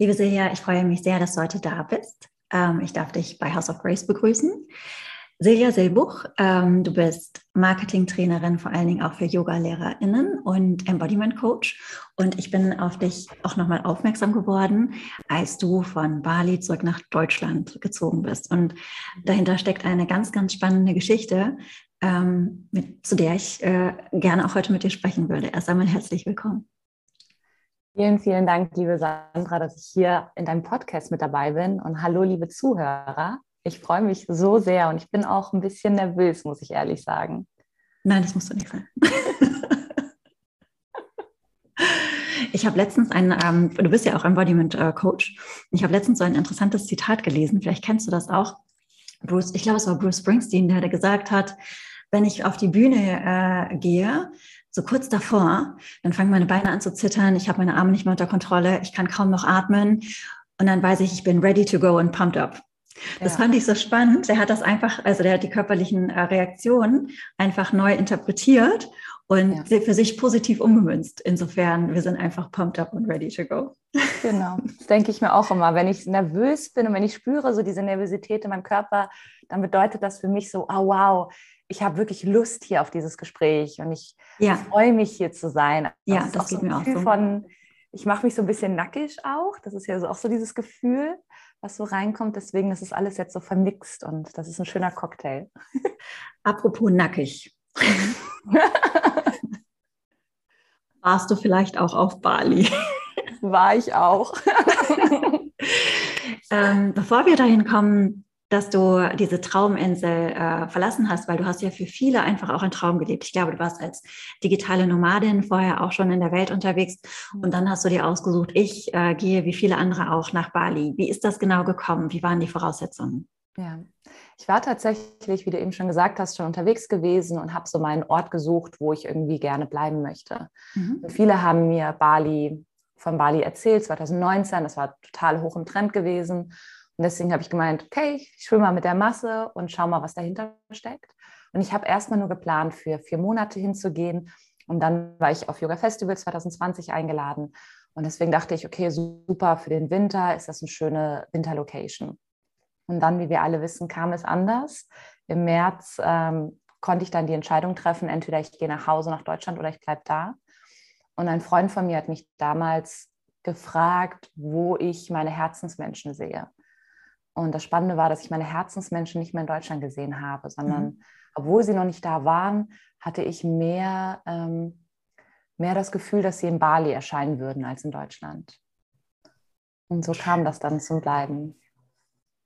Liebe Silja, ich freue mich sehr, dass du heute da bist. Ähm, ich darf dich bei House of Grace begrüßen. Silja Silbuch, ähm, du bist Marketingtrainerin, vor allen Dingen auch für Yoga-LehrerInnen und Embodiment Coach. Und ich bin auf dich auch nochmal aufmerksam geworden, als du von Bali zurück nach Deutschland gezogen bist. Und dahinter steckt eine ganz, ganz spannende Geschichte, ähm, mit, zu der ich äh, gerne auch heute mit dir sprechen würde. Erst einmal herzlich willkommen. Vielen, vielen Dank, liebe Sandra, dass ich hier in deinem Podcast mit dabei bin. Und hallo, liebe Zuhörer. Ich freue mich so sehr und ich bin auch ein bisschen nervös, muss ich ehrlich sagen. Nein, das musst du nicht sein. Ich habe letztens ein, ähm, du bist ja auch Embodiment äh, Coach. Ich habe letztens so ein interessantes Zitat gelesen. Vielleicht kennst du das auch. Bruce, ich glaube, es war Bruce Springsteen, der gesagt hat, wenn ich auf die Bühne äh, gehe, so kurz davor, dann fangen meine Beine an zu zittern, ich habe meine Arme nicht mehr unter Kontrolle, ich kann kaum noch atmen und dann weiß ich, ich bin ready to go and pumped up. Das ja. fand ich so spannend. Der hat das einfach, also der hat die körperlichen äh, Reaktionen einfach neu interpretiert und ja. für sich positiv umgemünzt. Insofern, wir sind einfach pumped up und ready to go. Genau, das denke ich mir auch immer. Wenn ich nervös bin und wenn ich spüre so diese Nervosität in meinem Körper, dann bedeutet das für mich so, oh wow, ich habe wirklich Lust hier auf dieses Gespräch und ich ja. freue mich hier zu sein. Ja, das, das geht so mir auch so. Von, ich mache mich so ein bisschen nackig auch. Das ist ja so, auch so dieses Gefühl, was so reinkommt. Deswegen ist es alles jetzt so vermixt und das ist ein schöner Cocktail. Apropos nackig. Warst du vielleicht auch auf Bali? War ich auch. ähm, bevor wir dahin kommen, dass du diese Trauminsel äh, verlassen hast, weil du hast ja für viele einfach auch einen Traum gelebt. Ich glaube, du warst als digitale Nomadin vorher auch schon in der Welt unterwegs und dann hast du dir ausgesucht, ich äh, gehe wie viele andere auch nach Bali. Wie ist das genau gekommen? Wie waren die Voraussetzungen? Ja, ich war tatsächlich, wie du eben schon gesagt hast, schon unterwegs gewesen und habe so meinen Ort gesucht, wo ich irgendwie gerne bleiben möchte. Mhm. Viele haben mir Bali von Bali erzählt, 2019, das war total hoch im Trend gewesen. Und deswegen habe ich gemeint, okay, ich schwimme mal mit der Masse und schau mal, was dahinter steckt. Und ich habe erstmal nur geplant, für vier Monate hinzugehen. Und dann war ich auf Yoga Festival 2020 eingeladen. Und deswegen dachte ich, okay, super, für den Winter ist das eine schöne Winterlocation. Und dann, wie wir alle wissen, kam es anders. Im März ähm, konnte ich dann die Entscheidung treffen, entweder ich gehe nach Hause nach Deutschland oder ich bleibe da. Und ein Freund von mir hat mich damals gefragt, wo ich meine Herzensmenschen sehe. Und das Spannende war, dass ich meine Herzensmenschen nicht mehr in Deutschland gesehen habe, sondern mhm. obwohl sie noch nicht da waren, hatte ich mehr, ähm, mehr das Gefühl, dass sie in Bali erscheinen würden als in Deutschland. Und so kam das dann zum Bleiben.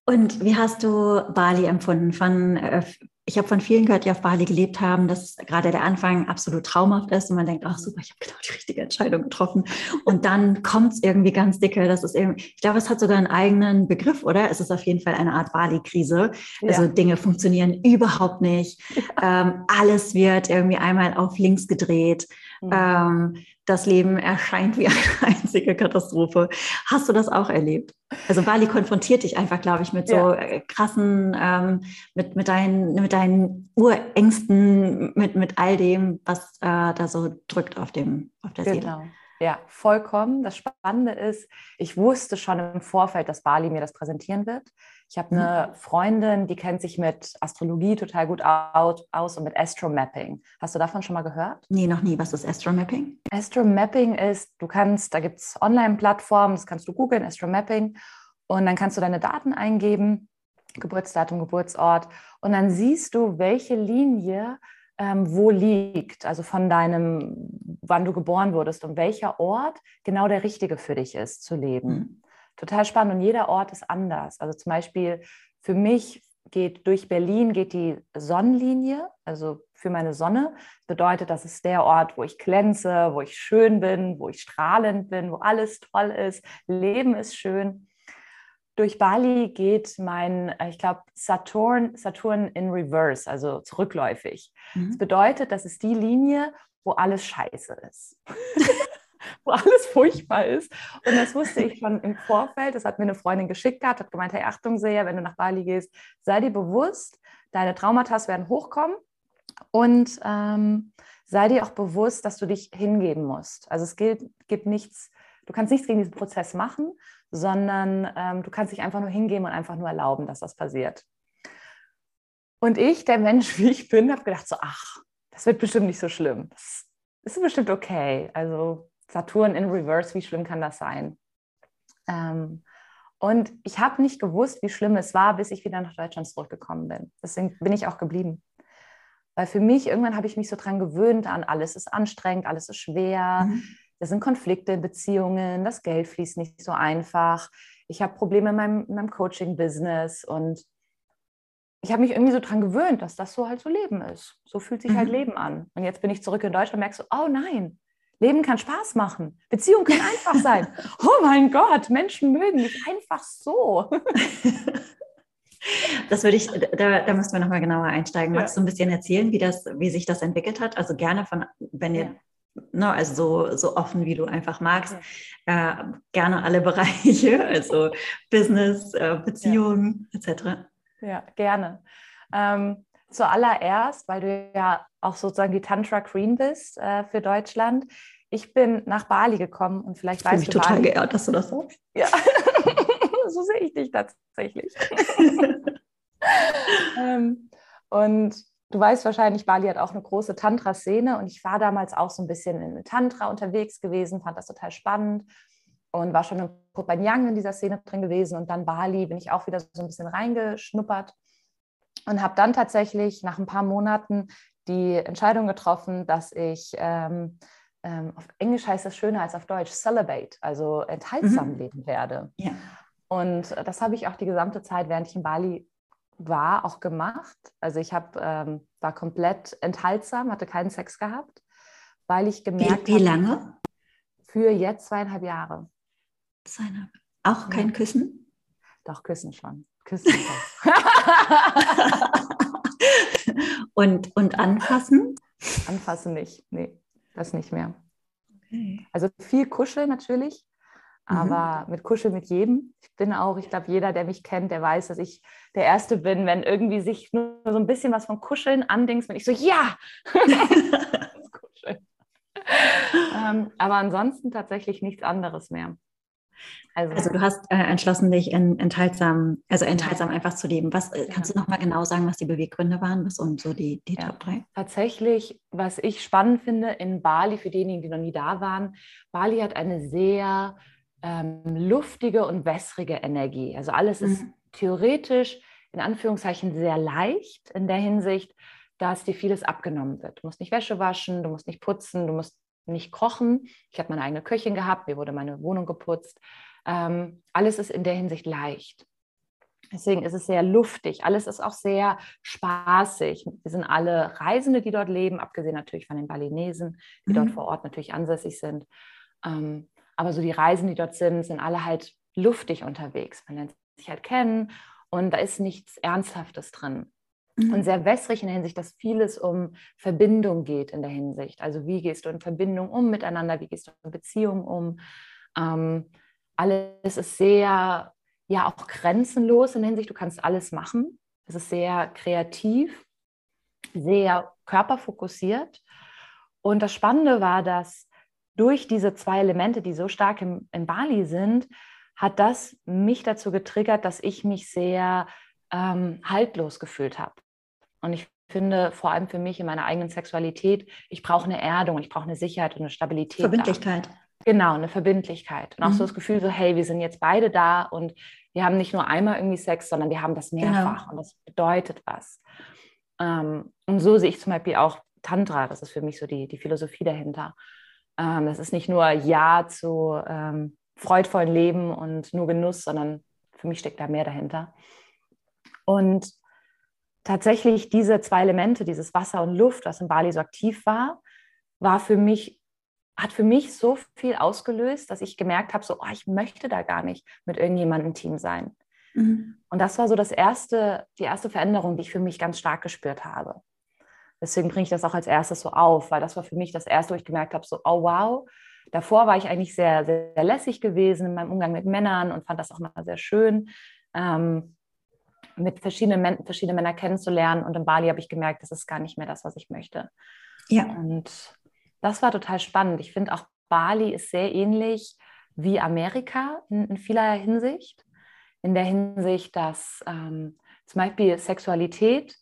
Und wie hast du Bali empfunden? Von, äh, ich habe von vielen gehört, die auf Bali gelebt haben, dass gerade der Anfang absolut traumhaft ist und man denkt, ach super, ich habe genau die richtige Entscheidung getroffen. Und dann kommt es irgendwie ganz dicke. Das ist irgendwie, ich glaube, es hat sogar einen eigenen Begriff, oder? Es ist auf jeden Fall eine Art Bali-Krise. Also ja. Dinge funktionieren überhaupt nicht. Ja. Ähm, alles wird irgendwie einmal auf links gedreht. Mhm. Ähm, das Leben erscheint wie eine einzige Katastrophe. Hast du das auch erlebt? Also Bali konfrontiert dich einfach, glaube ich, mit so ja. Äh, krassen, ähm, mit, mit, deinen, mit deinen Urängsten, mit, mit all dem, was äh, da so drückt auf, dem, auf der genau. Seele. Ja, vollkommen. Das Spannende ist, ich wusste schon im Vorfeld, dass Bali mir das präsentieren wird. Ich habe eine. Freundin, die kennt sich mit Astrologie total gut aus und mit Astromapping. Hast du davon schon mal gehört? Nee, noch nie. Was ist Astromapping? Astromapping ist, du kannst, da gibt es Online-Plattformen, das kannst du googeln, Astromapping, und dann kannst du deine Daten eingeben, Geburtsdatum, Geburtsort, und dann siehst du, welche Linie ähm, wo liegt, also von deinem, wann du geboren wurdest und welcher Ort genau der richtige für dich ist zu leben. Mhm total spannend und jeder Ort ist anders. Also zum Beispiel für mich geht durch Berlin geht die Sonnenlinie, also für meine Sonne. Das bedeutet, das ist der Ort, wo ich glänze, wo ich schön bin, wo ich strahlend bin, wo alles toll ist, Leben ist schön. Durch Bali geht mein, äh, ich glaube, Saturn, Saturn in Reverse, also zurückläufig. Mhm. Das bedeutet, das ist die Linie, wo alles scheiße ist. wo alles furchtbar ist. Und das wusste ich schon im Vorfeld. Das hat mir eine Freundin geschickt gehabt, hat gemeint, hey, Achtung, Seher, wenn du nach Bali gehst, sei dir bewusst, deine Traumata werden hochkommen und ähm, sei dir auch bewusst, dass du dich hingeben musst. Also es gilt, gibt nichts du kannst nichts gegen diesen Prozess machen, sondern ähm, du kannst dich einfach nur hingeben und einfach nur erlauben, dass das passiert. Und ich, der Mensch, wie ich bin, habe gedacht so, ach, das wird bestimmt nicht so schlimm. Das ist bestimmt okay. Also Saturn in Reverse, wie schlimm kann das sein? Ähm, und ich habe nicht gewusst, wie schlimm es war, bis ich wieder nach Deutschland zurückgekommen bin. Deswegen bin ich auch geblieben. Weil für mich, irgendwann habe ich mich so dran gewöhnt an, alles ist anstrengend, alles ist schwer. Mhm. Das sind Konflikte in Beziehungen, das Geld fließt nicht so einfach. Ich habe Probleme in meinem, meinem Coaching-Business und ich habe mich irgendwie so dran gewöhnt, dass das so halt so Leben ist. So fühlt sich halt mhm. halt Leben an. Und jetzt bin ich zurück in Deutschland und merke so, oh nein, Leben kann Spaß machen. Beziehungen können einfach sein. Oh mein Gott, Menschen mögen mich einfach so. Das würde ich, da, da müssen wir nochmal genauer einsteigen. Magst ja. du ein bisschen erzählen, wie, das, wie sich das entwickelt hat? Also gerne von, wenn ihr, ja. ne, also so, so offen, wie du einfach magst, ja. äh, gerne alle Bereiche, also Business, äh, Beziehungen etc. Ja, gerne. Ähm, zuallererst, weil du ja auch sozusagen die Tantra Queen bist äh, für Deutschland. Ich bin nach Bali gekommen und vielleicht ich weißt mich du. total Bali. geehrt, dass du das sagst. Ja, so sehe ich dich tatsächlich. ähm, und du weißt wahrscheinlich, Bali hat auch eine große Tantra-Szene und ich war damals auch so ein bisschen in Tantra unterwegs gewesen, fand das total spannend und war schon in Kopanyang in dieser Szene drin gewesen und dann Bali bin ich auch wieder so ein bisschen reingeschnuppert und habe dann tatsächlich nach ein paar Monaten die Entscheidung getroffen, dass ich ähm, ähm, auf Englisch heißt das schöner als auf Deutsch celibate, also enthaltsam mhm. leben werde. Ja. Und das habe ich auch die gesamte Zeit, während ich in Bali war, auch gemacht. Also ich habe ähm, war komplett enthaltsam, hatte keinen Sex gehabt, weil ich gemerkt wie, wie lange? Für jetzt zweieinhalb Jahre. Zweieinhalb. Auch kein ja. Küssen? Doch, Küssen schon. Und, und anfassen? Anfassen nicht, nee, das nicht mehr. Okay. Also viel Kuscheln natürlich, mhm. aber mhm. mit Kuscheln mit jedem. Ich bin auch, ich glaube, jeder, der mich kennt, der weiß, dass ich der Erste bin, wenn irgendwie sich nur so ein bisschen was von Kuscheln andingst, bin ich so, ja! ähm, aber ansonsten tatsächlich nichts anderes mehr. Also, also du hast äh, entschlossen, dich in, enthaltsam, also enthaltsam einfach zu leben. Was äh, kannst ja. du noch mal genau sagen, was die Beweggründe waren? Was und so die, die ja. Top 3? Tatsächlich, was ich spannend finde in Bali, für diejenigen, die noch nie da waren, Bali hat eine sehr ähm, luftige und wässrige Energie. Also alles mhm. ist theoretisch in Anführungszeichen sehr leicht in der Hinsicht, dass dir vieles abgenommen wird. Du musst nicht Wäsche waschen, du musst nicht putzen, du musst nicht kochen. Ich habe meine eigene Köchin gehabt, mir wurde meine Wohnung geputzt. Ähm, alles ist in der Hinsicht leicht. Deswegen ist es sehr luftig. Alles ist auch sehr spaßig. Wir sind alle Reisende, die dort leben, abgesehen natürlich von den Balinesen, die mhm. dort vor Ort natürlich ansässig sind. Ähm, aber so die Reisen, die dort sind, sind alle halt luftig unterwegs. Man lernt sich halt kennen und da ist nichts Ernsthaftes drin. Mhm. Und sehr wässrig in der Hinsicht, dass vieles um Verbindung geht in der Hinsicht. Also wie gehst du in Verbindung um miteinander, wie gehst du in Beziehung um. Ähm, alles ist sehr, ja, auch grenzenlos in der Hinsicht, du kannst alles machen. Es ist sehr kreativ, sehr körperfokussiert. Und das Spannende war, dass durch diese zwei Elemente, die so stark im, in Bali sind, hat das mich dazu getriggert, dass ich mich sehr ähm, haltlos gefühlt habe. Und ich finde, vor allem für mich in meiner eigenen Sexualität, ich brauche eine Erdung, ich brauche eine Sicherheit und eine Stabilität. Verbindlichkeit. Da. Genau, eine Verbindlichkeit. Und auch mhm. so das Gefühl, so, hey, wir sind jetzt beide da und wir haben nicht nur einmal irgendwie Sex, sondern wir haben das genau. mehrfach genau. und das bedeutet was. Ähm, und so sehe ich zum Beispiel auch Tantra, das ist für mich so die, die Philosophie dahinter. Ähm, das ist nicht nur Ja zu ähm, freudvollen Leben und nur Genuss, sondern für mich steckt da mehr dahinter. Und tatsächlich diese zwei Elemente, dieses Wasser und Luft, was in Bali so aktiv war, war für mich, hat für mich so viel ausgelöst, dass ich gemerkt habe, so, oh, ich möchte da gar nicht mit irgendjemandem im Team sein. Mhm. Und das war so das erste, die erste Veränderung, die ich für mich ganz stark gespürt habe. Deswegen bringe ich das auch als erstes so auf, weil das war für mich das erste, wo ich gemerkt habe, so, oh wow, davor war ich eigentlich sehr, sehr lässig gewesen in meinem Umgang mit Männern und fand das auch mal sehr schön. Ähm, mit verschiedenen, verschiedene Männer kennenzulernen. Und in Bali habe ich gemerkt, das ist gar nicht mehr das, was ich möchte. Ja. Und das war total spannend. Ich finde auch Bali ist sehr ähnlich wie Amerika in, in vieler Hinsicht. In der Hinsicht, dass ähm, zum Beispiel Sexualität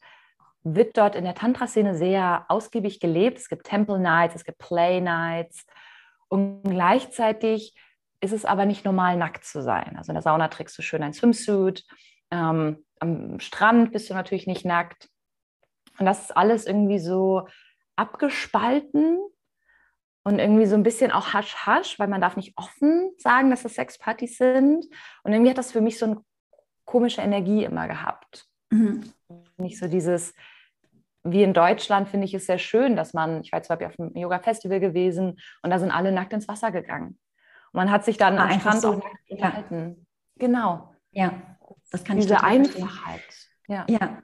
wird dort in der Tantra-Szene sehr ausgiebig gelebt. Es gibt Temple Nights, es gibt Play Nights und gleichzeitig ist es aber nicht normal, nackt zu sein. Also in der Sauna trägst du schön ein Swimsuit, ähm, am Strand bist du natürlich nicht nackt. Und das ist alles irgendwie so abgespalten und irgendwie so ein bisschen auch hasch-hasch, weil man darf nicht offen sagen, dass das Sexpartys sind. Und irgendwie hat das für mich so eine komische Energie immer gehabt. Mhm. Nicht so dieses, wie in Deutschland finde ich es sehr schön, dass man, ich war Beispiel auf einem Yoga-Festival gewesen und da sind alle nackt ins Wasser gegangen. Und man hat sich dann ah, am Strand so. auch nackt unterhalten. Ja. Genau. Ja, das kann Diese ich Einfachheit. Ja. ja.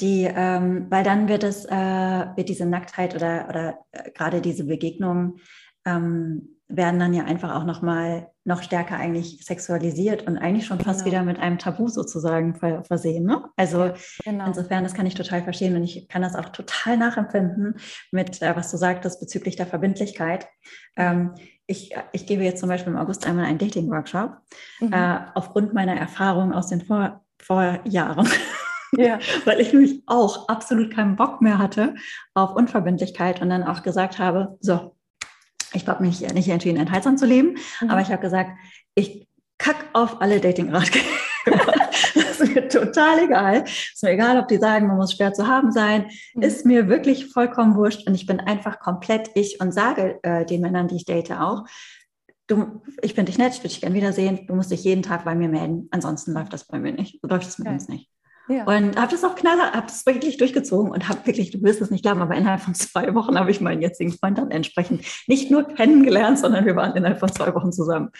Die, ähm, weil dann wird es, äh, wird diese Nacktheit oder, oder äh, gerade diese Begegnungen ähm, werden dann ja einfach auch nochmal noch stärker eigentlich sexualisiert und eigentlich schon fast genau. wieder mit einem Tabu sozusagen versehen. Ne? Also ja, genau. insofern, das kann ich total verstehen und ich kann das auch total nachempfinden mit, äh, was du sagtest bezüglich der Verbindlichkeit. Ähm, ich, ich gebe jetzt zum Beispiel im August einmal einen Dating-Workshop mhm. äh, aufgrund meiner Erfahrung aus den Vor Vorjahren. Ja. Weil ich nämlich auch absolut keinen Bock mehr hatte auf Unverbindlichkeit und dann auch gesagt habe, so, ich habe mich nicht entschieden, enthaltsam zu leben, mhm. aber ich habe gesagt, ich kack auf alle Dating-Ratgeber. ist mir total egal. Ist mir egal, ob die sagen, man muss schwer zu haben sein. Mhm. Ist mir wirklich vollkommen wurscht. Und ich bin einfach komplett ich und sage äh, den Männern, die ich date, auch, du, ich finde dich nett, ich würde dich gerne wiedersehen. Du musst dich jeden Tag bei mir melden. Ansonsten läuft das bei mir nicht. Läuft das mit okay. uns nicht. Ja. Und habe das auch knaller, habe das wirklich durchgezogen und habe wirklich, du wirst es nicht glauben, aber innerhalb von zwei Wochen habe ich meinen jetzigen Freund dann entsprechend nicht nur kennengelernt, sondern wir waren innerhalb von zwei Wochen zusammen.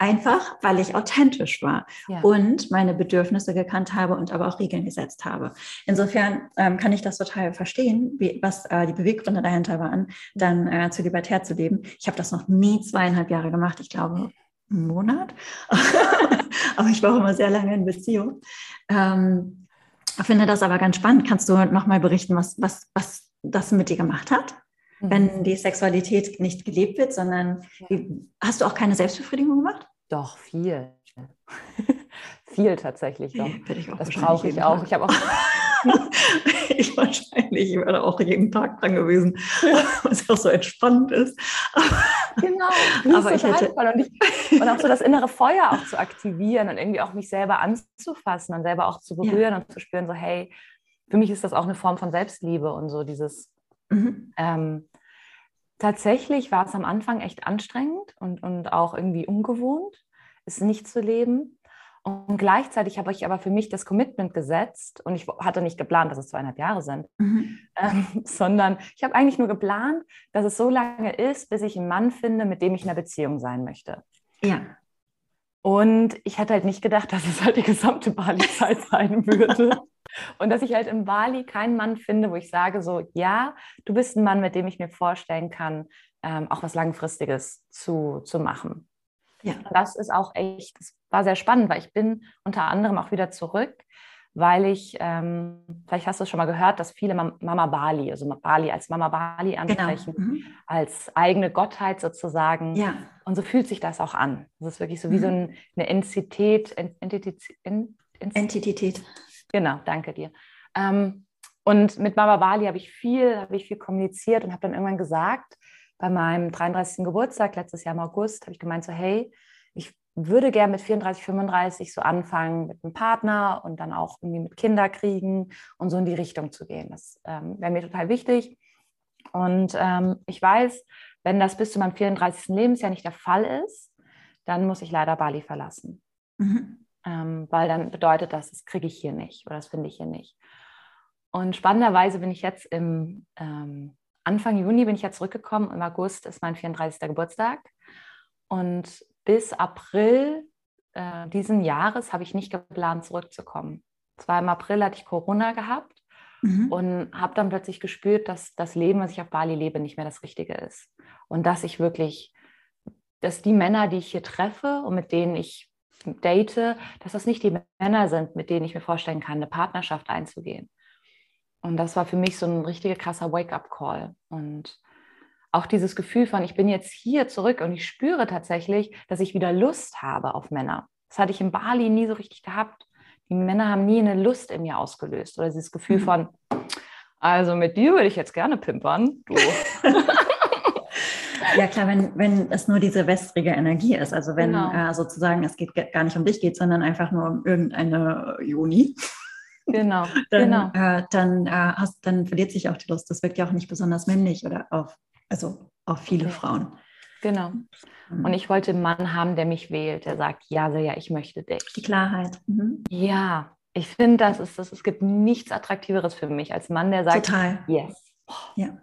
Einfach, weil ich authentisch war ja. und meine Bedürfnisse gekannt habe und aber auch Regeln gesetzt habe. Insofern ähm, kann ich das total verstehen, wie, was äh, die Beweggründe dahinter waren, dann äh, zu libertär zu leben. Ich habe das noch nie zweieinhalb Jahre gemacht. Ich glaube, einen Monat. aber ich war auch immer sehr lange in Beziehung. Ähm, ich finde das aber ganz spannend. Kannst du nochmal berichten, was, was, was das mit dir gemacht hat? Mhm. Wenn die Sexualität nicht gelebt wird, sondern wie, hast du auch keine Selbstbefriedigung gemacht? Doch, viel. Viel tatsächlich. Doch. das brauche ich auch. Ich habe auch. ich wahrscheinlich, ich wäre auch jeden Tag dran gewesen, was auch so entspannt ist. genau. Aber ich hätte und, ich, und, auch so das innere Feuer auch zu aktivieren und irgendwie auch mich selber anzufassen und selber auch zu berühren ja. und zu spüren, so hey, für mich ist das auch eine Form von Selbstliebe und so dieses. Mhm. Ähm, tatsächlich war es am Anfang echt anstrengend und, und auch irgendwie ungewohnt, es nicht zu leben. Und gleichzeitig habe ich aber für mich das Commitment gesetzt und ich hatte nicht geplant, dass es zweieinhalb Jahre sind, mhm. ähm, sondern ich habe eigentlich nur geplant, dass es so lange ist, bis ich einen Mann finde, mit dem ich in einer Beziehung sein möchte. Ja. Und ich hätte halt nicht gedacht, dass es halt die gesamte Bali-Zeit sein würde. und dass ich halt in Bali keinen Mann finde, wo ich sage so, ja, du bist ein Mann, mit dem ich mir vorstellen kann, ähm, auch was Langfristiges zu, zu machen. Ja. Das ist auch echt, das war sehr spannend, weil ich bin unter anderem auch wieder zurück, weil ich, ähm, vielleicht hast du es schon mal gehört, dass viele Mama Bali, also Bali als Mama Bali genau. ansprechen, genau. mhm. als eigene Gottheit sozusagen. Ja. Und so fühlt sich das auch an. Das ist wirklich so wie mhm. so eine Entität. Entität, Entität. Genau, danke dir. Ähm, und mit Mama Bali habe ich viel, habe ich viel kommuniziert und habe dann irgendwann gesagt, bei meinem 33. Geburtstag letztes Jahr im August, habe ich gemeint so, hey, ich würde gerne mit 34, 35 so anfangen mit einem Partner und dann auch irgendwie mit Kinder kriegen und so in die Richtung zu gehen. Das ähm, wäre mir total wichtig. Und ähm, ich weiß, wenn das bis zu meinem 34. Lebensjahr nicht der Fall ist, dann muss ich leider Bali verlassen. Mhm. Ähm, weil dann bedeutet das, das kriege ich hier nicht oder das finde ich hier nicht. Und spannenderweise bin ich jetzt im ähm, Anfang Juni bin ich ja zurückgekommen. Im August ist mein 34. Geburtstag. Und bis April äh, diesen Jahres habe ich nicht geplant, zurückzukommen. Zwar im April hatte ich Corona gehabt mhm. und habe dann plötzlich gespürt, dass das Leben, was ich auf Bali lebe, nicht mehr das Richtige ist. Und dass ich wirklich, dass die Männer, die ich hier treffe und mit denen ich date, dass das nicht die Männer sind, mit denen ich mir vorstellen kann, eine Partnerschaft einzugehen. Und das war für mich so ein richtiger krasser Wake-up-Call. Und auch dieses Gefühl von, ich bin jetzt hier zurück und ich spüre tatsächlich, dass ich wieder Lust habe auf Männer. Das hatte ich in Bali nie so richtig gehabt. Die Männer haben nie eine Lust in mir ausgelöst oder dieses Gefühl mhm. von, also mit dir würde ich jetzt gerne pimpern. Du. ja klar, wenn, wenn es nur diese wässrige Energie ist, also wenn genau. äh, sozusagen es geht gar nicht um dich geht, sondern einfach nur um irgendeine Juni. Genau, dann, genau. Äh, dann, äh, hast, dann verliert sich auch die Lust. Das wirkt ja auch nicht besonders männlich oder auf, also auf viele okay. Frauen. Genau. Mhm. Und ich wollte einen Mann haben, der mich wählt, der sagt, ja, ja, ich möchte dich. Die Klarheit. Mhm. Ja, ich finde, das ist, das, es gibt nichts Attraktiveres für mich als Mann, der sagt, Total. yes. Ja.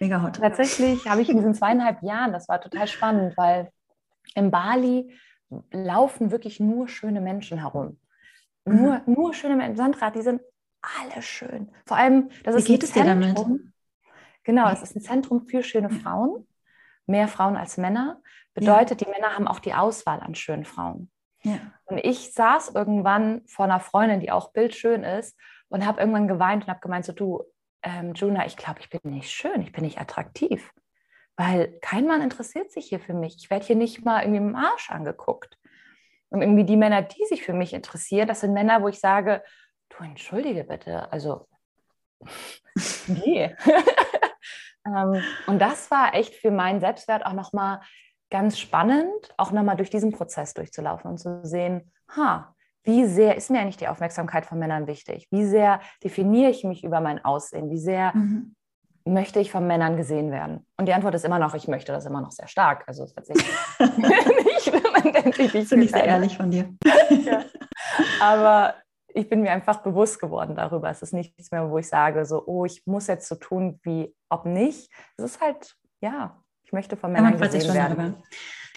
Mega hot. Tatsächlich habe ich in diesen zweieinhalb Jahren, das war total spannend, weil in Bali laufen wirklich nur schöne Menschen herum. Mhm. Nur, nur schöne Menschen. Sandra, die sind alle schön. Vor allem, das Wie ist geht es dir damit? Genau, es ist ein Zentrum für schöne Frauen. Mehr Frauen als Männer. Bedeutet, ja. die Männer haben auch die Auswahl an schönen Frauen. Ja. Und ich saß irgendwann vor einer Freundin, die auch bildschön ist, und habe irgendwann geweint und habe gemeint, so du, ähm, Juna, ich glaube, ich bin nicht schön, ich bin nicht attraktiv. Weil kein Mann interessiert sich hier für mich. Ich werde hier nicht mal irgendwie im Arsch angeguckt. Und irgendwie die Männer, die sich für mich interessieren, das sind Männer, wo ich sage, du entschuldige bitte, also nee. ähm, und das war echt für meinen Selbstwert auch nochmal ganz spannend, auch nochmal durch diesen Prozess durchzulaufen und zu sehen, ha, wie sehr ist mir eigentlich die Aufmerksamkeit von Männern wichtig? Wie sehr definiere ich mich über mein Aussehen? Wie sehr mhm. möchte ich von Männern gesehen werden? Und die Antwort ist immer noch, ich möchte das immer noch sehr stark. Also es wird sich nicht, wenn man denkt, ich Finde ich sehr ehrlich von dir. ja. Aber ich bin mir einfach bewusst geworden darüber. Es ist nichts mehr, wo ich sage, so, oh, ich muss jetzt so tun, wie ob nicht. Es ist halt, ja, ich möchte von Männern ja, gesehen werden.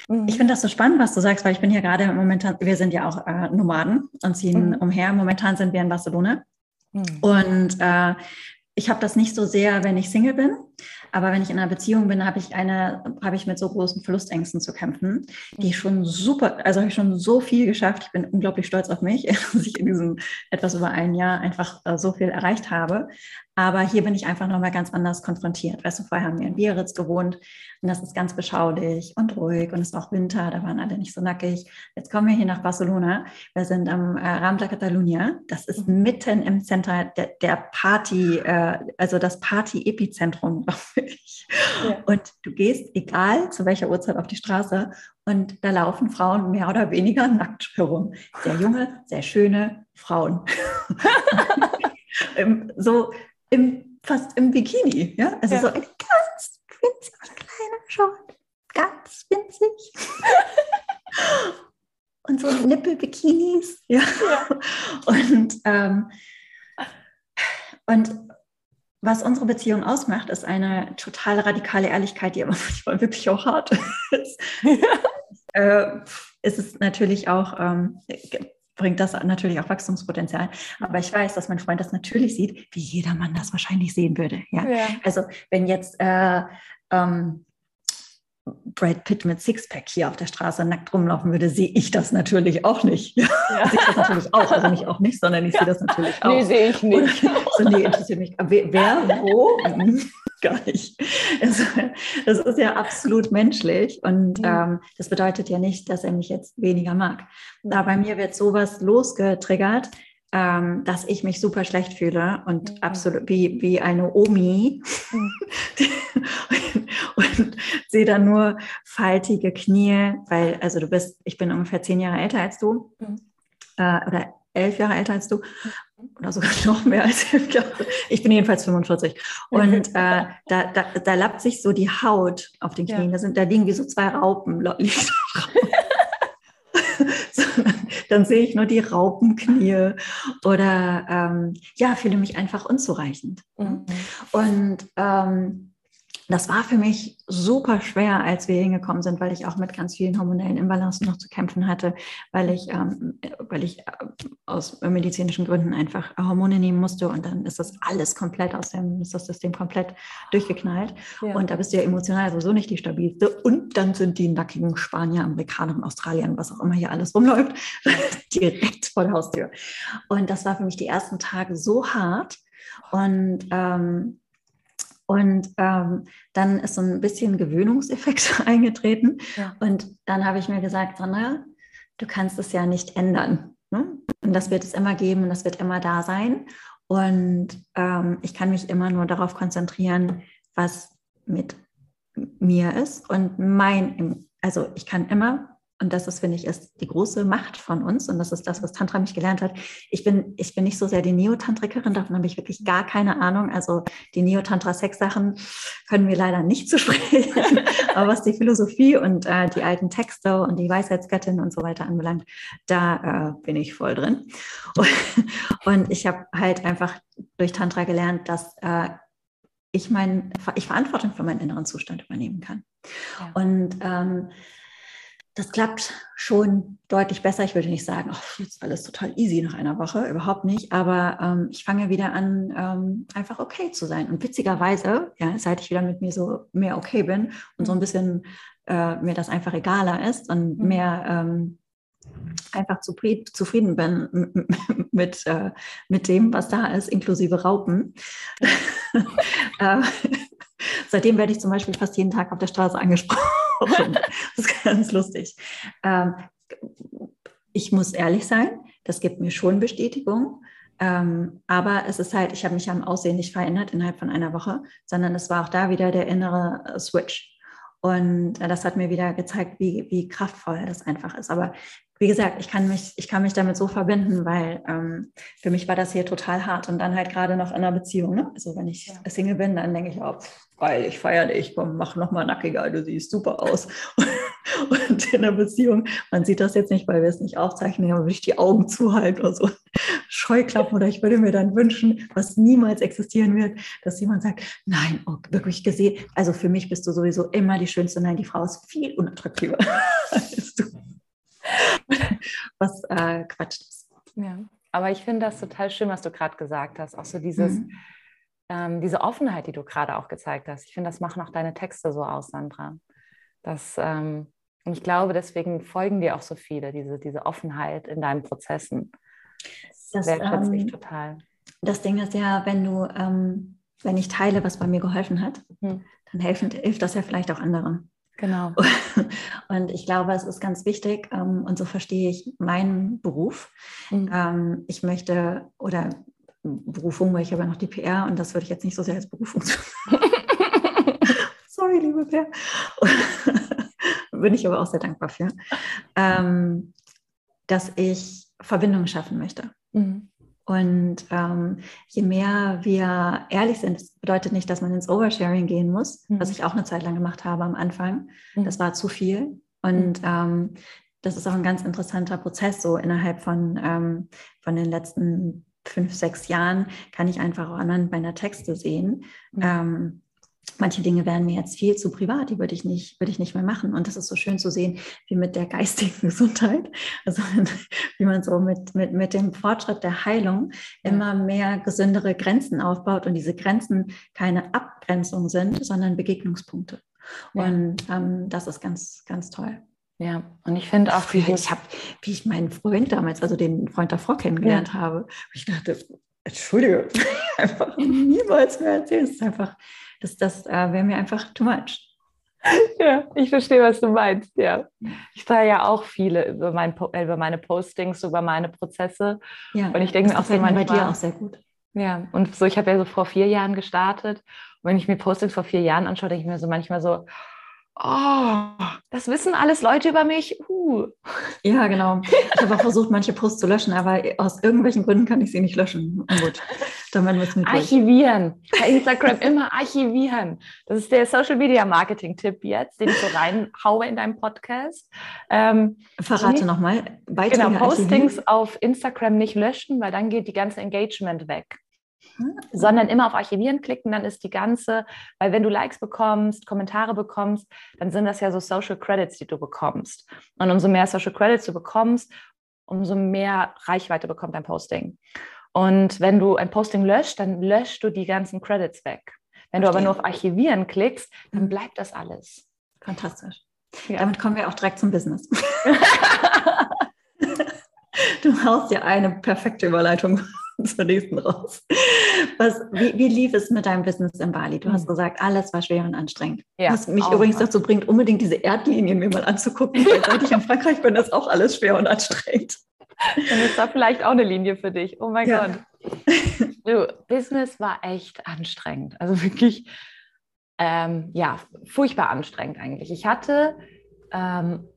Mhm. Ich finde das so spannend, was du sagst, weil ich bin hier gerade momentan, wir sind ja auch äh, Nomaden und ziehen mhm. umher. Momentan sind wir in Barcelona. Mhm. Und äh, ich habe das nicht so sehr, wenn ich Single bin. Aber wenn ich in einer Beziehung bin, habe ich eine, habe ich mit so großen Verlustängsten zu kämpfen, die schon super, also habe ich schon so viel geschafft. Ich bin unglaublich stolz auf mich, dass ich in diesem etwas über ein Jahr einfach äh, so viel erreicht habe. Aber hier bin ich einfach nochmal ganz anders konfrontiert. Weißt du, vorher haben wir in Biarritz gewohnt und das ist ganz beschaulich und ruhig und es ist auch Winter, da waren alle nicht so nackig. Jetzt kommen wir hier nach Barcelona. Wir sind am äh, Ram de Catalunya. Das ist mhm. mitten im Zentrum der, der Party, äh, also das Party-Epizentrum, glaube ich. Ja. Und du gehst, egal zu welcher Uhrzeit, auf die Straße und da laufen Frauen mehr oder weniger nackt herum. Sehr junge, sehr schöne Frauen. so im, fast im Bikini, ja, also ja. so ein ganz winziger kleiner Short, ganz winzig. und so Nippel-Bikinis, ja. ja. Und, ähm, und was unsere Beziehung ausmacht, ist eine total radikale Ehrlichkeit, die aber manchmal wirklich auch hart ist. äh, ist es natürlich auch, ähm, bringt das natürlich auch Wachstumspotenzial. Aber ich weiß, dass mein Freund das natürlich sieht, wie jeder Mann das wahrscheinlich sehen würde. Ja? ja. Also wenn jetzt äh, ähm, Brad Pitt mit Sixpack hier auf der Straße nackt rumlaufen würde, sehe ich das natürlich auch nicht. Ja. ja. sehe ich das natürlich auch. Also nicht auch nicht, sondern ich ja. sehe das natürlich auch. Nee, sehe ich nicht. so, nee, interessiert mich. Wer, wer wo? Hm, gar nicht. Es, das ist ja absolut menschlich und mhm. ähm, das bedeutet ja nicht, dass er mich jetzt weniger mag. Da bei mir wird sowas losgetriggert, ähm, dass ich mich super schlecht fühle und mhm. absolut wie, wie eine Omi mhm. und, und sehe dann nur faltige Knie, weil, also du bist, ich bin ungefähr zehn Jahre älter als du mhm. äh, oder elf Jahre älter als du mhm. oder sogar noch mehr als elf Jahre. Ich bin jedenfalls 45. Und äh, da, da, da lappt sich so die Haut auf den Knien. Ja. Da, sind, da liegen wie so zwei Raupen. dann sehe ich nur die Raupenknie oder ähm, ja, fühle mich einfach unzureichend. Mhm. Und ähm, das war für mich super schwer, als wir hingekommen sind, weil ich auch mit ganz vielen hormonellen Imbalancen noch zu kämpfen hatte, weil ich, ähm, weil ich äh, aus medizinischen Gründen einfach Hormone nehmen musste und dann ist das alles komplett aus dem, ist das System komplett durchgeknallt. Ja. Und da bist du ja emotional sowieso nicht die stabilste. Und dann sind die nackigen Spanier, Amerikaner, Australier, was auch immer hier alles rumläuft, direkt vor der Haustür. Und das war für mich die ersten Tage so hart. Und ähm, Und ähm, dann ist so ein bisschen Gewöhnungseffekt eingetreten. Ja. Und dann habe ich mir gesagt, Sandra, du kannst es ja nicht ändern. Ne? Und das wird es immer geben und das wird immer da sein. Und ähm, ich kann mich immer nur darauf konzentrieren, was mit mir ist und mein, also ich kann immer und das ist, finde ich, ist die große Macht von uns. Und das ist das, was Tantra mich gelernt hat. Ich bin, ich bin nicht so sehr die Neotantrikerin, davon habe ich wirklich gar keine Ahnung. Also die Neotantra-Sex-Sachen können wir leider nicht zu sprechen. Aber was die Philosophie und äh, die alten Texte und die Weisheitsgöttin und so weiter anbelangt, da äh, bin ich voll drin. Und, und ich habe halt einfach durch Tantra gelernt, dass äh, ich, mein, ich Verantwortung für meinen inneren Zustand übernehmen kann. Ja. Und ähm, das klappt schon deutlich besser. Ich würde nicht sagen, oh, jetzt alles total easy nach einer Woche, überhaupt nicht. Aber ähm, ich fange wieder an, ähm, einfach okay zu sein. Und witzigerweise, ja, seit ich wieder mit mir so mehr okay bin und so ein bisschen äh, mir das einfach egaler ist und mhm. mehr ähm, einfach zufrieden bin mit, äh, mit dem, was da ist, inklusive Raupen. äh, seitdem werde ich zum Beispiel fast jeden Tag auf der Straße angesprochen. Das ist ganz lustig. Ähm, ich muss ehrlich sein, das gibt mir schon Bestätigung. Ähm, aber es ist halt, ich habe mich am Aussehen nicht verändert innerhalb von einer Woche, sondern es war auch da wieder der innere äh, Switch. Und äh, das hat mir wieder gezeigt, wie, wie kraftvoll das einfach ist. Aber wie gesagt, ich kann mich, ich kann mich damit so verbinden, weil ähm, für mich war das hier total hart und dann halt gerade noch in einer Beziehung. Ne? Also wenn ich ja. Single bin, dann denke ich, oh, geil, ich feiere dich, komm, mach nochmal nackiger, du siehst super aus. und in einer Beziehung, man sieht das jetzt nicht, weil wir es nicht aufzeichnen, aber würde ich die Augen zuhalten oder so Scheuklappen oder ich würde mir dann wünschen, was niemals existieren wird, dass jemand sagt, nein, oh, wirklich gesehen, also für mich bist du sowieso immer die Schönste, nein, die Frau ist viel unattraktiver. was äh, Quatsch ist. Ja, aber ich finde das total schön, was du gerade gesagt hast. Auch so dieses, mhm. ähm, diese Offenheit, die du gerade auch gezeigt hast. Ich finde, das machen auch deine Texte so aus, Sandra. Das, ähm, und ich glaube, deswegen folgen dir auch so viele, diese, diese Offenheit in deinen Prozessen. Das, das wertschätze ähm, ich total. Das Ding ist ja, wenn du, ähm, wenn ich teile, was bei mir geholfen hat, mhm. dann helfen, hilft das ja vielleicht auch anderen. Genau. Und ich glaube, es ist ganz wichtig, ähm, und so verstehe ich meinen Beruf. Mhm. Ähm, ich möchte, oder Berufung, weil ich habe ja noch die PR und das würde ich jetzt nicht so sehr als Berufung Sorry, liebe PR. Bin ich aber auch sehr dankbar für. Ähm, dass ich Verbindungen schaffen möchte. Mhm. Und ähm, je mehr wir ehrlich sind, das bedeutet nicht, dass man ins Oversharing gehen muss, mhm. was ich auch eine Zeit lang gemacht habe am Anfang. Mhm. Das war zu viel. Und mhm. ähm, das ist auch ein ganz interessanter Prozess. So innerhalb von, ähm, von den letzten fünf, sechs Jahren kann ich einfach auch anhand meiner Texte sehen, mhm. Manche Dinge wären mir jetzt viel zu privat, die würde ich nicht, würde ich nicht mehr machen. Und das ist so schön zu sehen, wie mit der geistigen Gesundheit, also wie man so mit, mit, mit dem Fortschritt der Heilung immer mehr gesündere Grenzen aufbaut und diese Grenzen keine Abgrenzung sind, sondern Begegnungspunkte. Und ähm, das ist ganz, ganz toll. Ja, und ich finde auch, wie ich habe, wie ich meinen Freund damals, also den Freund davor kennengelernt ja. habe, ich dachte, Entschuldige, einfach niemals mehr erzählen. Es ist einfach, das, das äh, wäre mir einfach too much. Ja, ich verstehe, was du meinst. Ja, ich teile ja auch viele über, mein, über meine Postings, über meine Prozesse. Ja, und ich denke mir auch so manchmal, bei dir auch sehr gut. Ja, und so, ich habe ja so vor vier Jahren gestartet. Und wenn ich mir Postings vor vier Jahren anschaue, denke ich mir so manchmal so, oh, das wissen alles Leute über mich. Uh. Ja, genau. Ich habe auch versucht, manche Posts zu löschen, aber aus irgendwelchen Gründen kann ich sie nicht löschen. Und gut, dann werden wir es mit Archivieren. Bei Instagram immer archivieren. Das ist der Social Media Marketing Tipp jetzt, den ich so reinhaue in deinem Podcast. Ähm, Verrate nochmal. Genau, Postings auf Instagram nicht löschen, weil dann geht die ganze Engagement weg sondern immer auf Archivieren klicken, dann ist die ganze, weil wenn du Likes bekommst, Kommentare bekommst, dann sind das ja so Social Credits, die du bekommst. Und umso mehr Social Credits du bekommst, umso mehr Reichweite bekommt dein Posting. Und wenn du ein Posting löscht, dann löscht du die ganzen Credits weg. Wenn du aber nur auf Archivieren klickst, dann mhm. bleibt das alles. Fantastisch. Ja. Damit kommen wir auch direkt zum Business. du haust ja eine perfekte Überleitung zur nächsten raus. Was, wie, wie, lief es mit deinem Business in Bali? Du hast hm. gesagt, alles war schwer und anstrengend. Ja, was mich übrigens dazu bringt, unbedingt diese Erdlinien mir mal anzugucken, weil seit ich in Frankreich bin, ist auch alles schwer und anstrengend. Dann ist da vielleicht auch eine Linie für dich. Oh mein ja. Gott. Du, Business war echt anstrengend. Also wirklich, ähm, ja, furchtbar anstrengend eigentlich. Ich hatte ähm,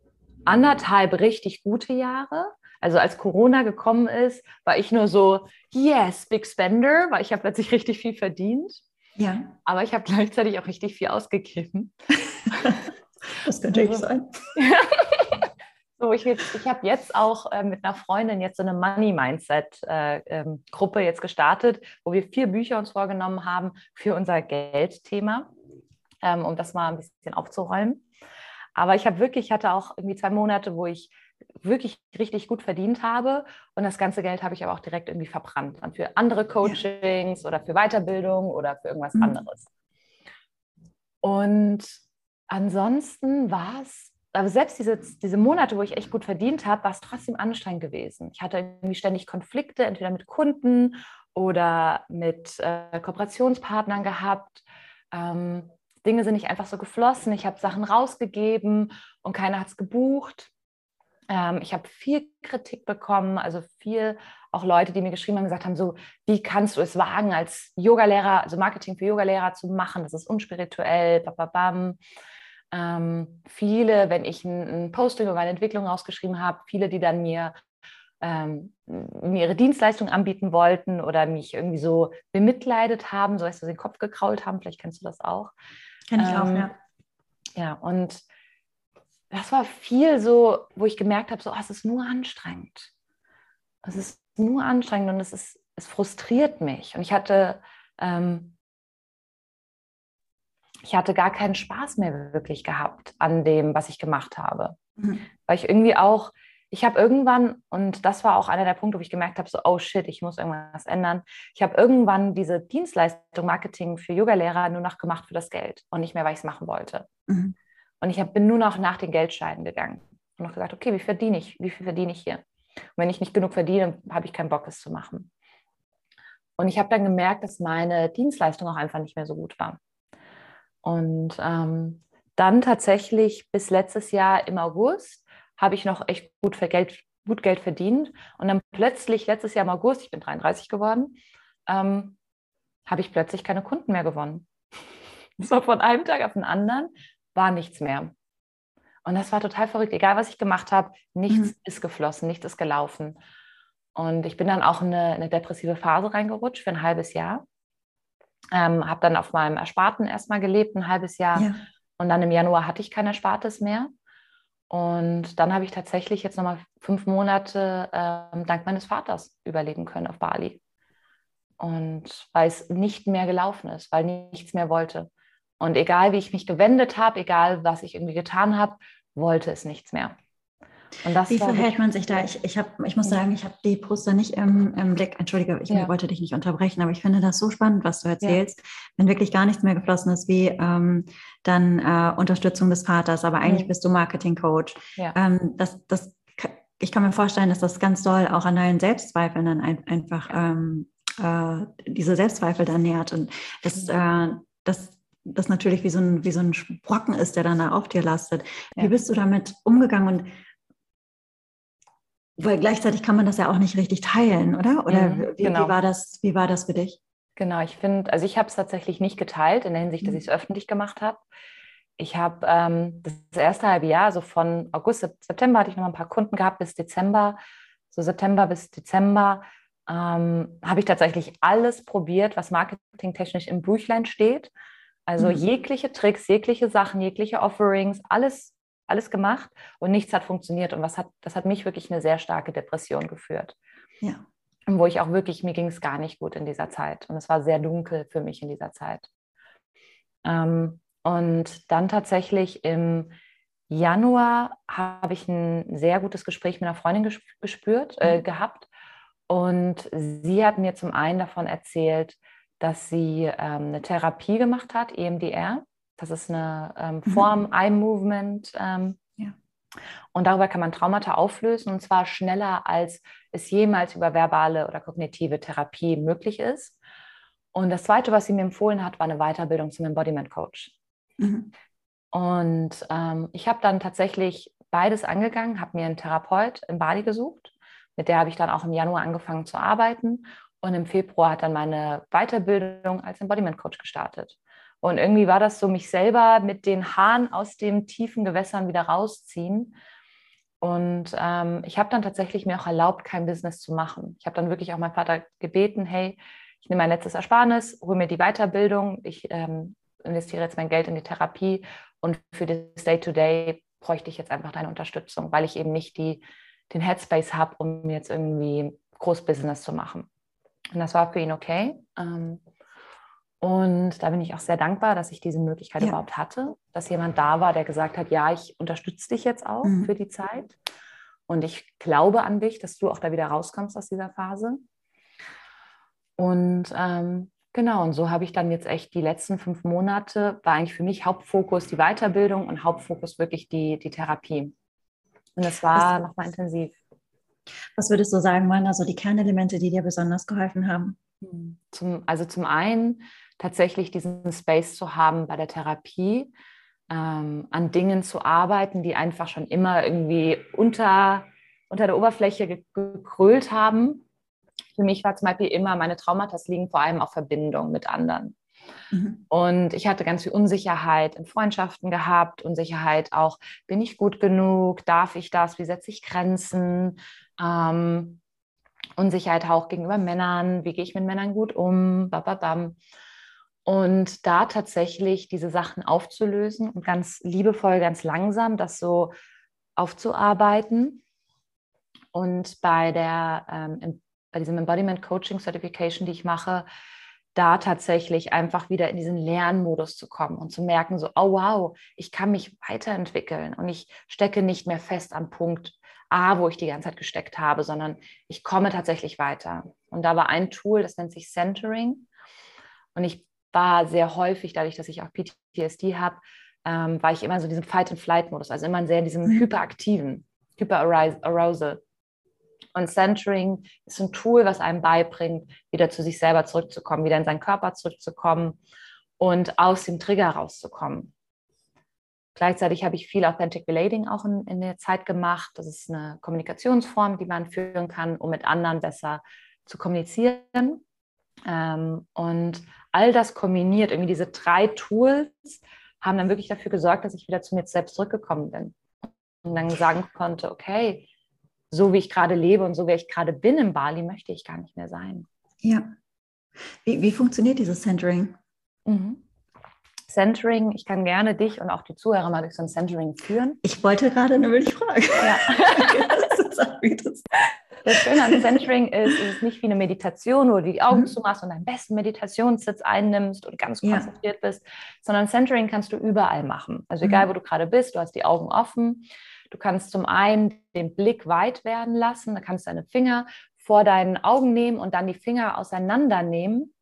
anderthalb richtig gute Jahre. Also als Corona gekommen ist, war ich nur so, yes, Big Spender, weil ich habe plötzlich richtig viel verdient. Ja. Aber ich habe gleichzeitig auch richtig viel ausgegeben. das könnte ich sein. So, ich, ich habe jetzt auch äh, mit einer Freundin jetzt so eine Money Mindset äh, ähm, Gruppe jetzt gestartet, wo wir vier Bücher uns vorgenommen haben für unser Geldthema, ähm, um das mal ein bisschen aufzuräumen. Aber ich habe wirklich, ich hatte auch irgendwie zwei Monate, wo ich wirklich richtig gut verdient habe und das ganze Geld habe ich aber auch direkt irgendwie verbrannt. Dann für andere Coachings ja. oder für Weiterbildung oder für irgendwas mhm. anderes. Und ansonsten war es aber selbst diese, diese Monate, wo ich echt gut verdient habe, war es trotzdem anstrengend gewesen. Ich hatte irgendwie ständig Konflikte, entweder mit Kunden oder mit äh, Kooperationspartnern gehabt. Ähm, Dinge sind nicht einfach so geflossen. Ich habe Sachen rausgegeben und keiner hat es gebucht. Ähm, ich habe viel Kritik bekommen, also viel auch Leute, die mir geschrieben haben, gesagt haben, so, wie kannst du es wagen, als Yogalehrer, also Marketing für Yogalehrer zu machen? Das ist unspirituell, bababam. Ähm, viele, wenn ich ein, ein, Posting über meine Entwicklung rausgeschrieben habe, viele, die dann mir, ähm, mir ihre Dienstleistung anbieten wollten oder mich irgendwie so bemitleidet haben, so heißt das, den Kopf gekrault haben, vielleicht kennst du das auch. Kenn ich ähm, auch, ja. Ja, und das war viel so, wo ich gemerkt habe, so, oh, es ist nur anstrengend. Es ist nur anstrengend und es ist, es frustriert mich. Und ich hatte ähm, ich hatte gar keinen Spaß mehr wirklich gehabt an dem, was ich gemacht habe. Mhm. Weil ich irgendwie auch, ich habe irgendwann, und das war auch einer der Punkte, wo ich gemerkt habe, so, oh shit, ich muss irgendwas ändern. Ich habe irgendwann diese Dienstleistung Marketing für Yogalehrer nur noch gemacht für das Geld und nicht mehr, weil ich es machen wollte. Mhm. Und ich hab, bin nur noch nach den Geldscheinen gegangen und noch gesagt, okay, wie verdiene ich? Wie viel verdiene ich hier? Und wenn ich nicht genug verdiene, habe ich keinen Bock, es zu machen. Und ich habe dann gemerkt, dass meine Dienstleistung auch einfach nicht mehr so gut war. Und ähm, dann tatsächlich bis letztes Jahr im August habe ich noch echt gut, Geld, gut Geld verdient. Und dann plötzlich letztes Jahr im August, ich bin 33 geworden, ähm, habe ich plötzlich keine Kunden mehr gewonnen. So von einem Tag auf den anderen war nichts mehr. Und das war total verrückt. Egal, was ich gemacht habe, nichts mhm. ist geflossen, nichts ist gelaufen. Und ich bin dann auch in eine, eine depressive Phase reingerutscht für ein halbes Jahr. Ähm, habe dann auf meinem Ersparten erstmal gelebt, ein halbes Jahr. Ja. Und dann im Januar hatte ich kein Erspartes mehr. Und dann habe ich tatsächlich jetzt nochmal fünf Monate ähm, dank meines Vaters überleben können auf Bali. Und weil es nicht mehr gelaufen ist, weil nichts mehr wollte. Und egal wie ich mich gewendet habe, egal was ich irgendwie getan habe, wollte es nichts mehr. Wie verhält man sich da? Ich, ich, hab, ich muss sagen, ich habe die Poster nicht im, im, Blick. Entschuldige, ich ja. wollte dich nicht unterbrechen, aber ich finde das so spannend, was du erzählst. Ja. Wenn wirklich gar nichts mehr geflossen ist, wie ähm, dann äh, Unterstützung des Vaters, aber eigentlich mhm. bist du Marketing-Coach. Ja. Ähm, das, das, ich kann mir vorstellen, dass das ganz doll auch an deinen Selbstzweifeln dann ein, einfach ähm, äh, diese Selbstzweifel dann nährt. Und das, mhm. äh, das das natürlich wie so, ein, wie so ein Brocken ist, der dann da auf dir lastet. Wie bist du damit umgegangen und weil gleichzeitig kann man das ja auch nicht richtig teilen, oder? Oder mhm, wie, genau. wie, war das, wie war das für dich? Genau, ich finde, also ich habe es tatsächlich nicht geteilt in der Hinsicht, dass mhm. ich es öffentlich gemacht habe. Ich habe ähm, das erste halbe Jahr, so von August, September hatte ich noch ein paar Kunden gehabt bis Dezember, so September bis Dezember ähm, habe ich tatsächlich alles probiert, was marketingtechnisch im Büchlein steht. Also mhm. jegliche Tricks, jegliche Sachen, jegliche Offerings, alles alles gemacht und nichts hat funktioniert. Und was hat, das hat mich wirklich eine sehr starke Depression geführt. Ja. Wo ich auch wirklich, mir ging es gar nicht gut in dieser Zeit. Und es war sehr dunkel für mich in dieser Zeit. Ähm, und dann tatsächlich im Januar habe ich ein sehr gutes Gespräch mit einer Freundin gespürt, äh, mhm. gehabt. Und sie hat mir zum einen davon erzählt, dass sie ähm, eine Therapie gemacht hat, EMDR. Das ist eine ähm, mhm. Form, mhm. Eye Movement. Ähm, ja. Und darüber kann man Traumata auflösen und zwar schneller, als es jemals über verbale oder kognitive Therapie möglich ist. Und das Zweite, was sie mir empfohlen hat, war eine Weiterbildung zum Embodiment Coach. Mhm. Und ähm, ich habe dann tatsächlich beides angegangen, habe mir einen Therapeut in Bali gesucht. Mit der habe ich dann auch im Januar angefangen zu arbeiten. Und im Februar hat dann meine Weiterbildung als Embodiment Coach gestartet. Und irgendwie war das so, mich selber mit den Haaren aus den tiefen Gewässern wieder rausziehen. Und ähm, ich habe dann tatsächlich mir auch erlaubt, kein Business zu machen. Ich habe dann wirklich auch meinen Vater gebeten, hey, ich nehme mein letztes Ersparnis, hole mir die Weiterbildung, ich ähm, investiere jetzt mein Geld in die Therapie und für das Day-to-Day bräuchte ich jetzt einfach deine Unterstützung, weil ich eben nicht die, den Headspace habe, um jetzt irgendwie Großbusiness zu machen. Und das war für ihn okay. Ähm, und da bin ich auch sehr dankbar, dass ich diese Möglichkeit ja. überhaupt hatte, dass jemand da war, der gesagt hat, ja, ich unterstütze dich jetzt auch mhm. für die Zeit. Und ich glaube an dich, dass du auch da wieder rauskommst aus dieser Phase. Und ähm, genau, und so habe ich dann jetzt echt die letzten fünf Monate, war eigentlich für mich Hauptfokus die Weiterbildung und Hauptfokus wirklich die, die Therapie. Und das war nochmal intensiv. Was würdest du sagen, waren also die Kernelemente, die dir besonders geholfen haben? Hm, zum, also zum einen tatsächlich diesen Space zu haben bei der Therapie, ähm, an Dingen zu arbeiten, die einfach schon immer irgendwie unter, unter der Oberfläche gekrölt haben. Für mich war zum Beispiel immer, meine Traumata liegen vor allem auf Verbindung mit anderen. Mhm. Und ich hatte ganz viel Unsicherheit in Freundschaften gehabt, Unsicherheit auch, bin ich gut genug, darf ich das, wie setze ich Grenzen, ähm, Unsicherheit auch gegenüber Männern, wie gehe ich mit Männern gut um, bababam. Und da tatsächlich diese Sachen aufzulösen und ganz liebevoll, ganz langsam das so aufzuarbeiten. Und bei, der, ähm, bei diesem Embodiment Coaching Certification, die ich mache, da tatsächlich einfach wieder in diesen Lernmodus zu kommen und zu merken, so, oh wow, ich kann mich weiterentwickeln und ich stecke nicht mehr fest am Punkt A, wo ich die ganze Zeit gesteckt habe, sondern ich komme tatsächlich weiter. Und da war ein Tool, das nennt sich Centering. Und ich war sehr häufig, dadurch, dass ich auch PTSD habe, ähm, war ich immer so in diesem Fight-and-Flight-Modus, also immer sehr in diesem mhm. hyperaktiven, Hyper-Arousal. Und Centering ist ein Tool, was einem beibringt, wieder zu sich selber zurückzukommen, wieder in seinen Körper zurückzukommen und aus dem Trigger rauszukommen. Gleichzeitig habe ich viel Authentic Relating auch in, in, der Zeit gemacht. Das ist eine Kommunikationsform, die man führen kann, um mit anderen besser zu kommunizieren. Ähm, und all das kombiniert, irgendwie diese drei Tools, haben dann wirklich dafür gesorgt, dass ich wieder zu mir selbst zurückgekommen bin. Und dann sagen konnte, okay, so wie ich gerade lebe und so wie ich gerade bin in Bali, möchte ich gar nicht mehr sein. Ja. Wie, wie funktioniert dieses Centering? Mhm. Centering, ich kann gerne dich und auch die Zuhörer mal durch so ein Centering führen. Ich wollte gerade nur die Frage. Ja. das Schöne an Centering ist, es ist nicht wie eine Meditation, wo du die Augen mhm. zumachst und deinen besten Meditationssitz einnimmst und ganz konzentriert ja. bist, sondern Centering kannst du überall machen. Also egal, mhm. wo du gerade bist, du hast die Augen offen. Du kannst zum einen den Blick weit werden lassen, da kannst du deine Finger vor deinen Augen nehmen und dann die Finger auseinandernehmen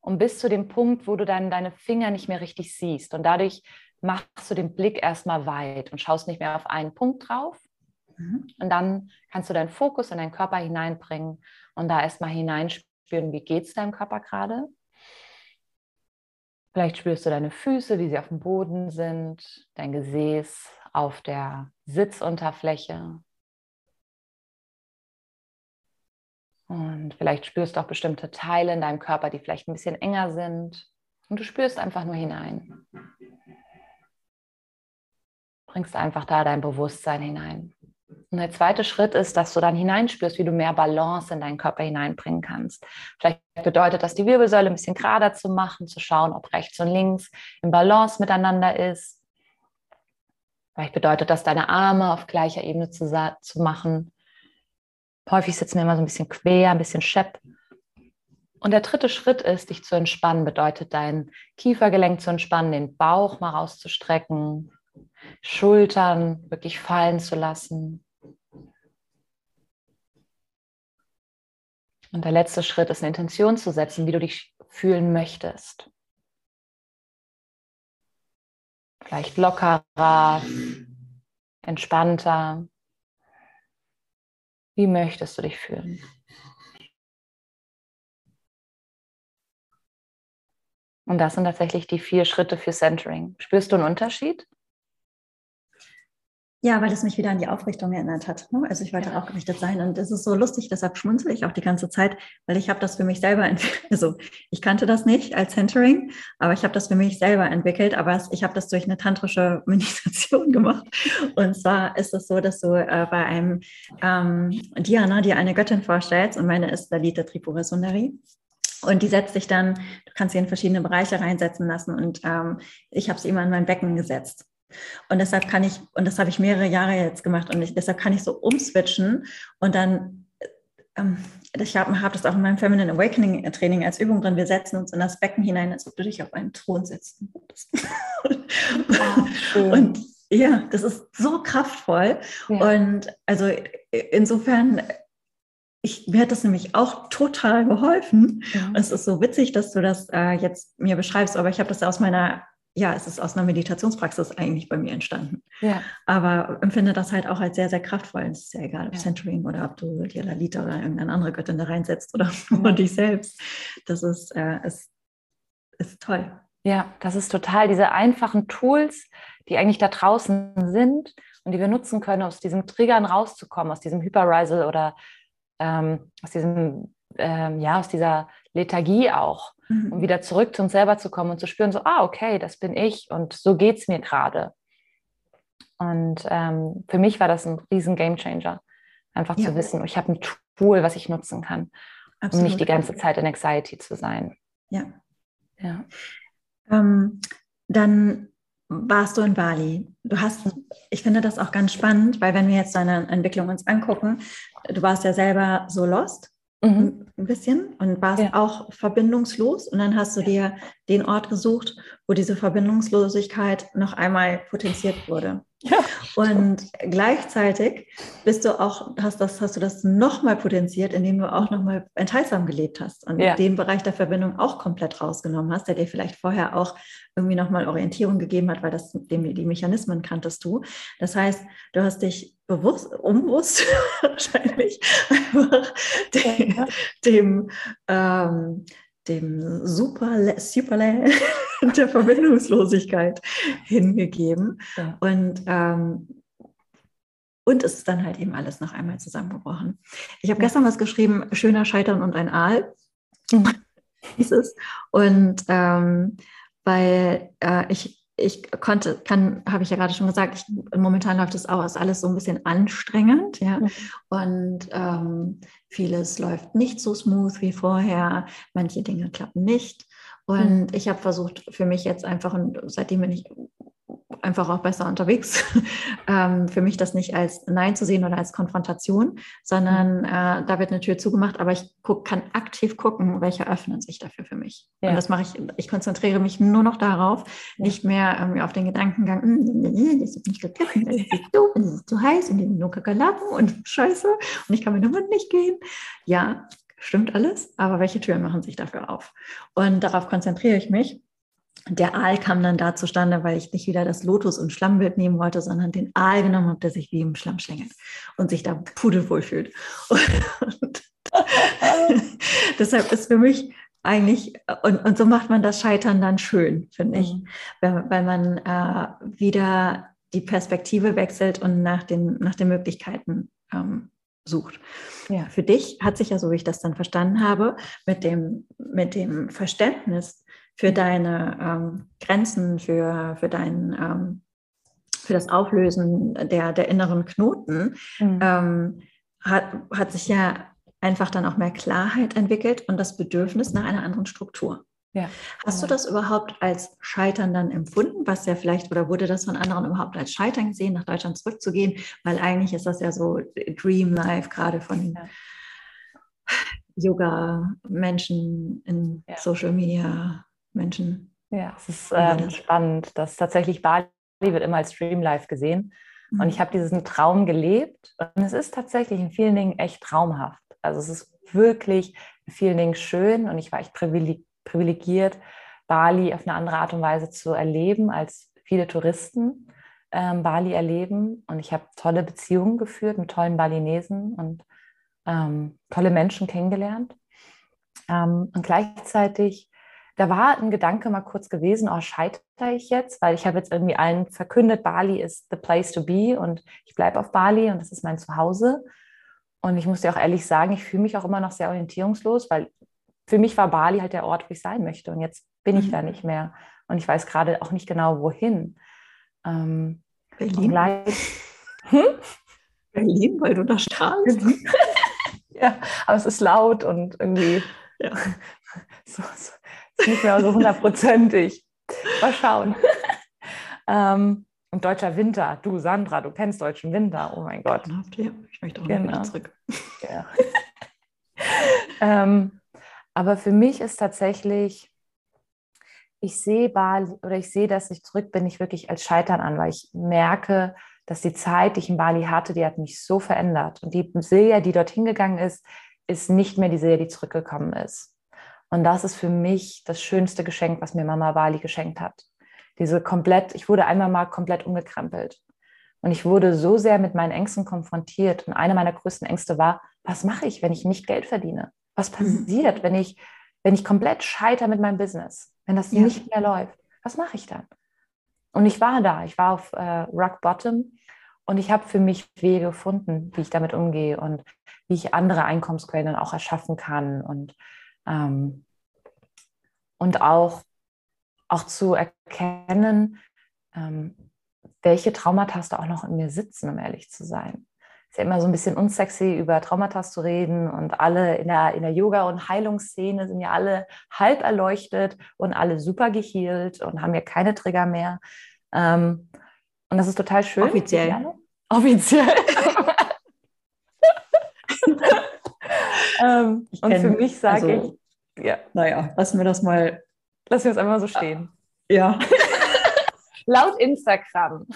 und bis zu dem Punkt, wo du dann deine Finger nicht mehr richtig siehst. Und dadurch machst du den Blick erstmal weit und schaust nicht mehr auf einen Punkt drauf. Mhm. Und dann kannst du deinen Fokus in deinen Körper hineinbringen und da erstmal hineinspüren, wie geht es deinem Körper gerade. Vielleicht spürst du deine Füße, wie sie auf dem Boden sind, dein Gesäß auf der Sitzunterfläche. Und vielleicht spürst du auch bestimmte Teile in deinem Körper, die vielleicht ein bisschen enger sind. Und du spürst einfach nur hinein. Bringst einfach da dein Bewusstsein hinein. Und der zweite Schritt ist, dass du dann hineinspürst, wie du mehr Balance in deinen Körper hineinbringen kannst. Vielleicht bedeutet das, die Wirbelsäule ein bisschen gerader zu machen, zu schauen, ob rechts und links im Balance miteinander ist. Vielleicht bedeutet das, deine Arme auf gleicher Ebene zu, zu machen. Häufig sitzen wir immer so ein bisschen quer, ein bisschen schepp. Und der dritte Schritt ist, dich zu entspannen, bedeutet dein Kiefergelenk zu entspannen, den Bauch mal rauszustrecken, Schultern wirklich fallen zu lassen. Und der letzte Schritt ist eine Intention zu setzen, wie du dich fühlen möchtest. Vielleicht lockerer, entspannter, wie möchtest du dich fühlen? Und das sind tatsächlich die vier Schritte für Centering. Spürst du einen Unterschied? Ja, weil es mich wieder an die Aufrichtung erinnert hat. Ne? Also ich wollte ja. aufgerichtet sein und es ist so lustig, deshalb schmunzel ich auch die ganze Zeit, weil ich habe das für mich selber entwickelt. Also ich kannte das nicht als Centering, aber ich habe das für mich selber entwickelt, aber ich habe das durch eine tantrische Meditation gemacht. Und zwar ist es so, dass du äh, bei einem ähm, Diana, die eine Göttin vorstellst und meine ist Lalita Tripura Sundari. Und die setzt sich dann, du kannst sie in verschiedene Bereiche reinsetzen lassen und ähm, ich habe sie immer in mein Becken gesetzt. Und deshalb kann ich, und das habe ich mehrere Jahre jetzt gemacht, und ich, deshalb kann ich so umswitchen und dann, ähm, ich habe hab das auch in meinem Feminine Awakening Training als Übung drin, wir setzen uns in das Becken hinein, als ob du dich auf einen Thron setzt. und ja, das ist so kraftvoll. Ja. Und also insofern ich, mir hat das nämlich auch total geholfen. Ja. Und es ist so witzig, dass du das äh, jetzt mir beschreibst, aber ich habe das aus meiner ja, es ist aus einer Meditationspraxis eigentlich bei mir entstanden. Ja. Aber empfinde das halt auch als sehr, sehr kraftvoll. Es ist ja egal, ob ja. Centering oder ob du dir Lalita oder irgendeine andere Göttin da reinsetzt oder nur dich selbst. Das ist, äh, ist, ist toll. Ja, das ist total diese einfachen Tools, die eigentlich da draußen sind und die wir nutzen können, aus diesem Triggern rauszukommen, aus diesem Hyperrisal oder ähm, aus diesem, ähm, ja, aus dieser Lethargie auch mhm. um wieder zurück zu uns selber zu kommen und zu spüren, so, ah, okay, das bin ich und so geht es mir gerade. Und ähm, für mich war das ein riesen Game Changer, einfach ja. zu wissen, ich habe ein Tool, was ich nutzen kann, Absolut. um nicht die ganze Zeit in Anxiety zu sein. Ja. ja. Ähm, dann warst du in Bali. Du hast, ich finde das auch ganz spannend, weil wenn wir jetzt deine Entwicklung uns angucken, du warst ja selber so lost Mhm. Ein bisschen und warst ja. auch verbindungslos. Und dann hast du dir den Ort gesucht, wo diese Verbindungslosigkeit noch einmal potenziert wurde. Ja. Und gleichzeitig bist du auch, hast, das, hast du das nochmal potenziert, indem du auch nochmal enthaltsam gelebt hast und ja. den Bereich der Verbindung auch komplett rausgenommen hast, der dir vielleicht vorher auch irgendwie nochmal Orientierung gegeben hat, weil das dem, die Mechanismen kanntest du. Das heißt, du hast dich bewusst, unbewusst wahrscheinlich einfach dem, ja. dem, ähm, dem Super, Superland der Verbindungslosigkeit hingegeben. Ja. Und, ähm, und es ist dann halt eben alles noch einmal zusammengebrochen. Ich habe ja. gestern was geschrieben, schöner Scheitern und ein Aal, mhm. hieß es. Und ähm, weil äh, ich ich konnte, kann, habe ich ja gerade schon gesagt, ich, momentan läuft es auch, ist alles so ein bisschen anstrengend, ja. Und ähm, vieles läuft nicht so smooth wie vorher, manche Dinge klappen nicht. Und mhm. ich habe versucht, für mich jetzt einfach, und seitdem bin ich einfach auch besser unterwegs, ähm, für mich das nicht als Nein zu sehen oder als Konfrontation, sondern mhm. äh, da wird eine Tür zugemacht, aber ich guck, kann aktiv gucken, welche öffnen sich dafür für mich. Ja. Und das mache ich, ich konzentriere mich nur noch darauf, ja. nicht mehr ähm, auf den Gedankengang, hm, das ist nicht gegessen, das ist doof, das ist zu heiß und die nur Kakerlaken und Scheiße und ich kann mit dem Hund nicht gehen. Ja, stimmt alles, aber welche Türen machen sich dafür auf? Und darauf konzentriere ich mich der Aal kam dann da zustande, weil ich nicht wieder das Lotus- und Schlammbild nehmen wollte, sondern den Aal genommen habe, der sich wie im Schlamm schlängelt und sich da pudelwohl fühlt. Und deshalb ist für mich eigentlich, und, und so macht man das Scheitern dann schön, finde ich, mhm. weil, weil man äh, wieder die Perspektive wechselt und nach den, nach den Möglichkeiten ähm, sucht. Ja. Für dich hat sich ja, so wie ich das dann verstanden habe, mit dem, mit dem Verständnis für deine ähm, Grenzen, für, für dein ähm, für das Auflösen der, der inneren Knoten, mhm. ähm, hat, hat sich ja einfach dann auch mehr Klarheit entwickelt und das Bedürfnis nach einer anderen Struktur. Ja. Hast du das überhaupt als Scheitern dann empfunden, was ja vielleicht, oder wurde das von anderen überhaupt als Scheitern gesehen, nach Deutschland zurückzugehen? Weil eigentlich ist das ja so Dream Life, gerade von ja. Yoga-Menschen in ja. Social Media Menschen. Ja, es ist ähm, spannend, dass tatsächlich Bali wird immer als Dream Life gesehen. Mhm. Und ich habe diesen Traum gelebt und es ist tatsächlich in vielen Dingen echt traumhaft. Also es ist wirklich in vielen Dingen schön und ich war echt privilegiert, Bali auf eine andere Art und Weise zu erleben, als viele Touristen ähm, Bali erleben. Und ich habe tolle Beziehungen geführt mit tollen Balinesen und ähm, tolle Menschen kennengelernt. Ähm, und gleichzeitig da war ein Gedanke mal kurz gewesen, oh, scheitere ich jetzt, weil ich habe jetzt irgendwie allen verkündet, Bali ist the place to be und ich bleibe auf Bali und das ist mein Zuhause. Und ich muss dir auch ehrlich sagen, ich fühle mich auch immer noch sehr orientierungslos, weil für mich war Bali halt der Ort, wo ich sein möchte. Und jetzt bin ich mhm. da nicht mehr. Und ich weiß gerade auch nicht genau, wohin. Ähm, Berlin? Hm? Berlin, weil du da strahlst. ja, aber es ist laut und irgendwie ja. so, so, nicht mehr so hundertprozentig. Mal schauen. ähm, und deutscher Winter. Du, Sandra, du kennst deutschen Winter. Oh mein Gott. Ja, ich möchte auch genau. wieder zurück. Ja. ähm, aber für mich ist tatsächlich, ich sehe Bali oder ich sehe, dass ich zurück bin, nicht wirklich als Scheitern an, weil ich merke, dass die Zeit, die ich in Bali hatte, die hat mich so verändert. Und die Silja, die dorthin gegangen ist, ist nicht mehr die Silja, die zurückgekommen ist. Und das ist für mich das schönste Geschenk, was mir Mama Bali geschenkt hat. Diese komplett, ich wurde einmal mal komplett umgekrempelt. Und ich wurde so sehr mit meinen Ängsten konfrontiert. Und eine meiner größten Ängste war, was mache ich, wenn ich nicht Geld verdiene? Was mhm. passiert, wenn ich, wenn ich komplett scheitere mit meinem Business? Wenn das ja. nicht mehr läuft? Was mache ich dann? Und ich war da, ich war auf äh, Rock Bottom und ich habe für mich Wege gefunden, wie ich damit umgehe und wie ich andere Einkommensquellen auch erschaffen kann und, ähm, und auch, auch zu erkennen, ähm, welche Traumata da auch noch in mir sitzen, um ehrlich zu sein ist ja immer so ein bisschen unsexy, über Traumata zu reden und alle in der, in der Yoga- und Heilungsszene sind ja alle halb erleuchtet und alle super gehealt und haben ja keine Trigger mehr. Ähm, und das ist total schön. Offiziell. Offiziell. ähm, und für mich sage also, ich, ja. Naja, lassen wir das mal. Lassen wir es einfach so stehen. Ja. Laut Instagram.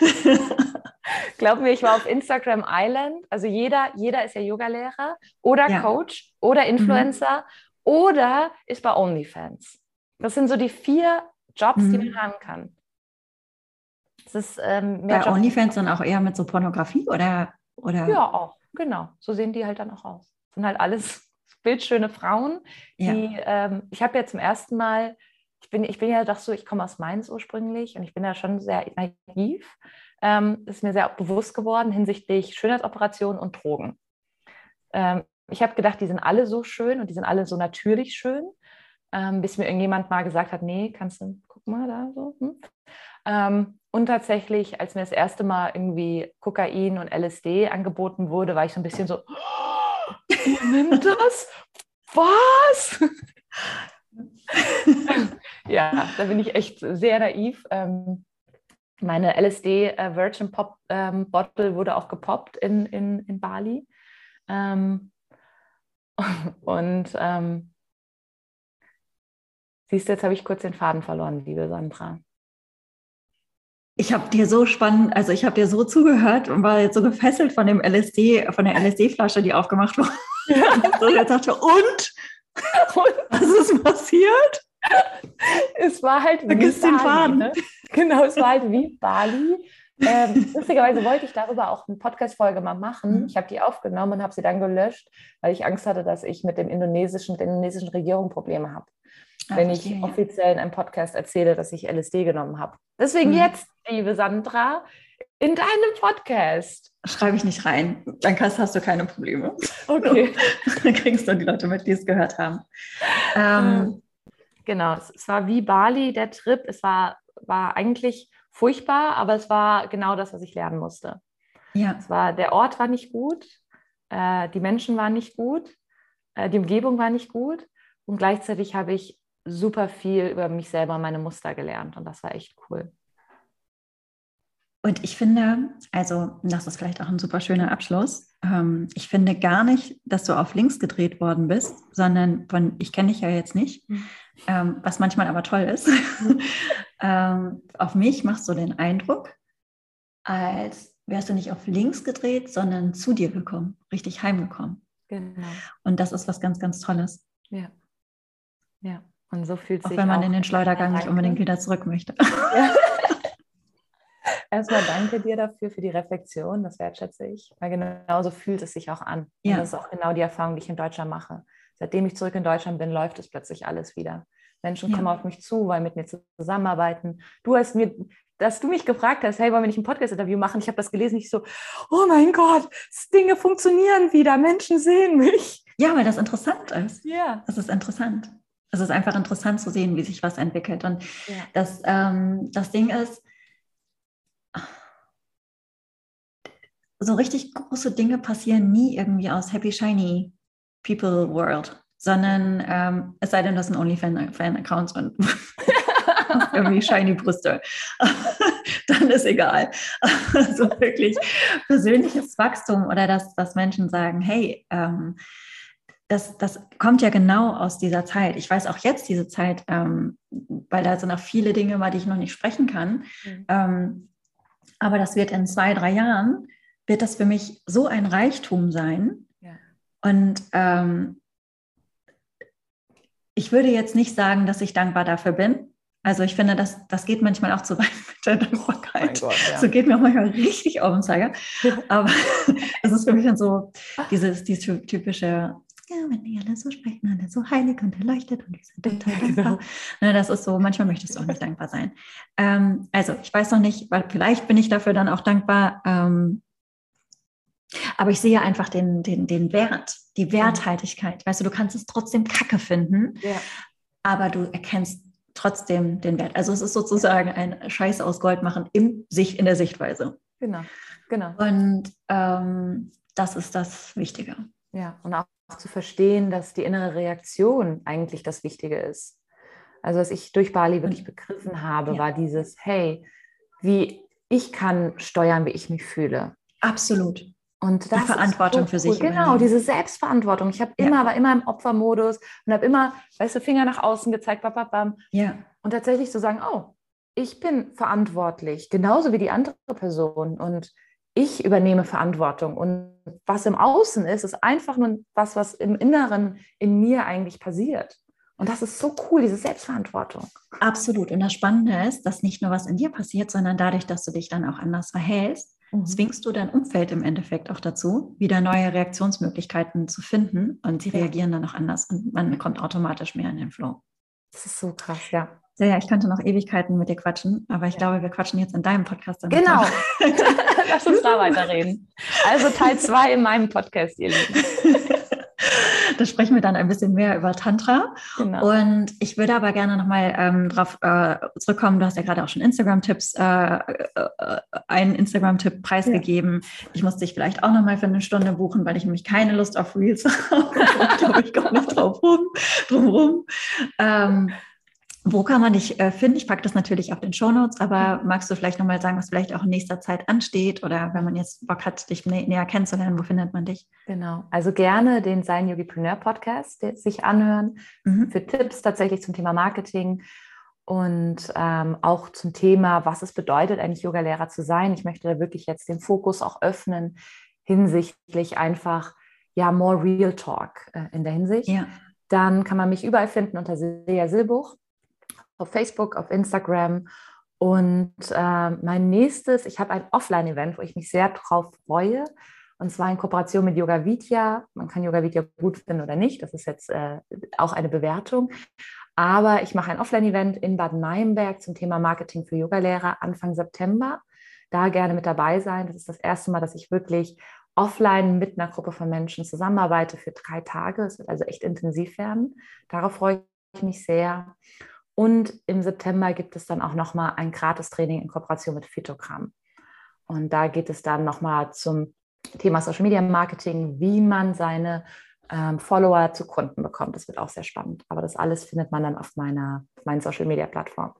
Glaub mir, ich war auf Instagram Island. Also jeder, jeder ist ja Yogalehrer oder ja. Coach oder mhm. Influencer mhm. oder ist bei OnlyFans. Das sind so die vier Jobs, mhm. die man haben kann. Das ist, ähm, bei Jobs OnlyFans dann auch eher mit so Pornografie oder, oder? Ja, auch, genau. So sehen die halt dann auch aus. Das sind halt alles bildschöne Frauen, die, ja. ähm, ich habe ja zum ersten Mal, ich bin, ich bin ja doch so, ich komme aus Mainz ursprünglich und ich bin ja schon sehr naiv ähm, ist mir sehr bewusst geworden hinsichtlich Schönheitsoperationen und Drogen. Ähm, ich habe gedacht, die sind alle so schön und die sind alle so natürlich schön, ähm, bis mir irgendjemand mal gesagt hat, nee, kannst du, guck mal da so. Hm? Ähm, und tatsächlich, als mir das erste Mal irgendwie Kokain und LSD angeboten wurde, war ich so ein bisschen so, oh, nimmt das? Was? ja, da bin ich echt sehr naiv. Ähm, meine LSD äh, Virgin Pop ähm, Bottle wurde auch gepoppt in, in, in Bali. Ähm, und ähm, siehst du, jetzt habe ich kurz den Faden verloren, liebe Sandra. Ich habe dir so spannend, also ich habe dir so zugehört und war jetzt so gefesselt von dem LSD, von der LSD-Flasche, die aufgemacht wurde. So, jetzt dachte und? und? Was ist passiert? es war halt Vergiss den Faden. Ne? Genau, es war halt wie Bali. Ähm, lustigerweise wollte ich darüber auch eine Podcast-Folge mal machen. Mhm. Ich habe die aufgenommen und habe sie dann gelöscht, weil ich Angst hatte, dass ich mit dem indonesischen, mit der indonesischen Regierung Probleme habe. Wenn ich okay. offiziell in einem Podcast erzähle, dass ich LSD genommen habe. Deswegen mhm. jetzt, liebe Sandra, in deinem Podcast. Schreibe ich nicht rein. Dann hast du keine Probleme. Okay. Dann kriegst du die Leute mit, die es gehört haben. Ähm, Genau, es, es, war wie Bali, der Trip. Es war, war eigentlich furchtbar, aber es war genau das, was ich lernen musste. Ja. Es war, der Ort war nicht gut, äh, die Menschen waren nicht gut, äh, die Umgebung war nicht gut und gleichzeitig habe ich super viel über mich selber und meine Muster gelernt und das war echt cool. Und ich finde, also das ist vielleicht auch ein super schöner Abschluss. Ähm, ich finde gar nicht, dass du auf links gedreht worden bist, sondern von, ich kenne dich ja jetzt nicht, mhm. ähm, was manchmal aber toll ist. Ähm, auf mich machst du den Eindruck, als wärst du nicht auf links gedreht, sondern zu dir gekommen, richtig heimgekommen. Genau. Und das ist was ganz, ganz Tolles. Ja. Ja. Und so fühlt sich auch wenn man auch in den Schleudergang nicht unbedingt wieder zurück möchte. Ja. Erstmal danke dir dafür, für die Reflexion, das wertschätze ich, weil genauso fühlt es sich auch an. Ja. Und das ist auch genau die Erfahrung, die ich in Deutschland mache. Seitdem ich zurück in Deutschland bin, läuft es plötzlich alles wieder. Menschen ja. kommen auf mich zu, wollen mit mir zusammenarbeiten. Du hast mir, dass du mich gefragt hast, hey, wollen wir nicht ein Podcast-Interview machen? Ich habe das gelesen, ich so, oh mein Gott, Dinge funktionieren wieder, Menschen sehen mich. Ja, weil das interessant ist. Ja. Das ist interessant. Es ist einfach interessant zu sehen, wie sich was entwickelt. Und ja. das, ähm, das Ding ist, so richtig große Dinge passieren nie irgendwie aus Happy Shiny People World, sondern ähm, es sei denn, das sind OnlyFan-Accounts und irgendwie shiny Brüste. Dann ist egal. Also wirklich persönliches Wachstum oder dass, dass Menschen sagen, hey, ähm, das, das kommt ja genau aus dieser Zeit. Ich weiß auch jetzt diese Zeit, ähm, weil da sind auch viele Dinge, über die ich noch nicht sprechen kann. Mhm. Ähm, aber das wird in zwei, drei Jahren, wird das für mich so ein Reichtum sein. Ja. Und ähm, ich würde jetzt nicht sagen, dass ich dankbar dafür bin. Also ich finde, das, das geht manchmal auch zu weit mit der Dankbarkeit. Oh Gott, ja. So geht mir auch manchmal richtig auf den Zeiger. Aber es ist für mich dann so dieses, dieses typische, ja, wenn die alle so sprechen, alle so heilig und erleuchtet und wir sind total dankbar. Genau. Ne, das ist so, manchmal möchtest du auch nicht dankbar sein. Ähm, also ich weiß noch nicht, weil vielleicht bin ich dafür dann auch dankbar. Ähm, aber ich sehe einfach den, den, den Wert, die Werthaltigkeit. Weißt du, du kannst es trotzdem kacke finden, ja. aber du erkennst trotzdem den Wert. Also es ist sozusagen ein Scheiß aus Gold machen im sich in der Sichtweise. Genau, genau. Und ähm, das ist das Wichtige. Ja, und auch zu verstehen, dass die innere Reaktion eigentlich das Wichtige ist. Also was ich durch Bali wirklich begriffen habe, ja. war dieses, hey, wie ich kann steuern, wie ich mich fühle. Absolut. Und das die Verantwortung so für sich. Genau, diese Selbstverantwortung. Ich habe immer, ja. war immer im Opfermodus und habe immer, weißt du, Finger nach außen gezeigt, bam, bam, bam. Ja. Und tatsächlich zu sagen, oh, ich bin verantwortlich, genauso wie die andere Person. Und ich übernehme Verantwortung. Und was im Außen ist, ist einfach nur was, was im Inneren in mir eigentlich passiert. Und das ist so cool, diese Selbstverantwortung. Absolut. Und das Spannende ist, dass nicht nur was in dir passiert, sondern dadurch, dass du dich dann auch anders verhältst, mhm. zwingst du dein Umfeld im Endeffekt auch dazu, wieder neue Reaktionsmöglichkeiten zu finden. Und sie ja. reagieren dann auch anders und man kommt automatisch mehr in den Flow. Das ist so krass, ja. Ja, ja, ich könnte noch Ewigkeiten mit dir quatschen, aber ich ja. glaube, wir quatschen jetzt in deinem Podcast. Genau. Lass uns da weiterreden. Also Teil 2 in meinem Podcast, ihr Lieben. da sprechen wir dann ein bisschen mehr über Tantra. Genau. Und ich würde aber gerne nochmal ähm, darauf äh, zurückkommen. Du hast ja gerade auch schon Instagram-Tipps, äh, äh, einen Instagram-Tipp preisgegeben. Ja. Ich muss dich vielleicht auch nochmal für eine Stunde buchen, weil ich nämlich keine Lust auf Reels habe. da glaube ich gar nicht drauf rum, drum rum. Ähm, wo kann man dich äh, finden? Ich packe das natürlich auf den Show Notes, aber magst du vielleicht nochmal sagen, was vielleicht auch in nächster Zeit ansteht oder wenn man jetzt Bock hat, dich nä näher kennenzulernen, wo findet man dich? Genau, also gerne den Sein Yogipreneur Podcast sich anhören mhm. für Tipps tatsächlich zum Thema Marketing und ähm, auch zum Thema, was es bedeutet, eigentlich Yogalehrer zu sein. Ich möchte da wirklich jetzt den Fokus auch öffnen hinsichtlich einfach, ja, more real talk äh, in der Hinsicht. Ja. Dann kann man mich überall finden unter Silja Silbuch auf Facebook, auf Instagram. Und äh, mein nächstes, ich habe ein Offline-Event, wo ich mich sehr drauf freue. Und zwar in Kooperation mit Yoga Vidya. Man kann Yoga Vidya gut finden oder nicht. Das ist jetzt äh, auch eine Bewertung. Aber ich mache ein Offline-Event in Bad Meinberg zum Thema Marketing für Yogalehrer Anfang September. Da gerne mit dabei sein. Das ist das erste Mal, dass ich wirklich offline mit einer Gruppe von Menschen zusammenarbeite für drei Tage. Es wird also echt intensiv werden. Darauf freue ich mich sehr. Und im September gibt es dann auch nochmal ein Gratis-Training in Kooperation mit Phytogramm. Und da geht es dann nochmal zum Thema Social Media Marketing, wie man seine ähm, Follower zu Kunden bekommt. Das wird auch sehr spannend. Aber das alles findet man dann auf meiner auf meinen Social Media Plattform.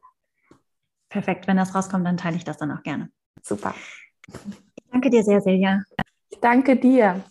Perfekt. Wenn das rauskommt, dann teile ich das dann auch gerne. Super. Ich danke dir sehr, Silja. Ich danke dir.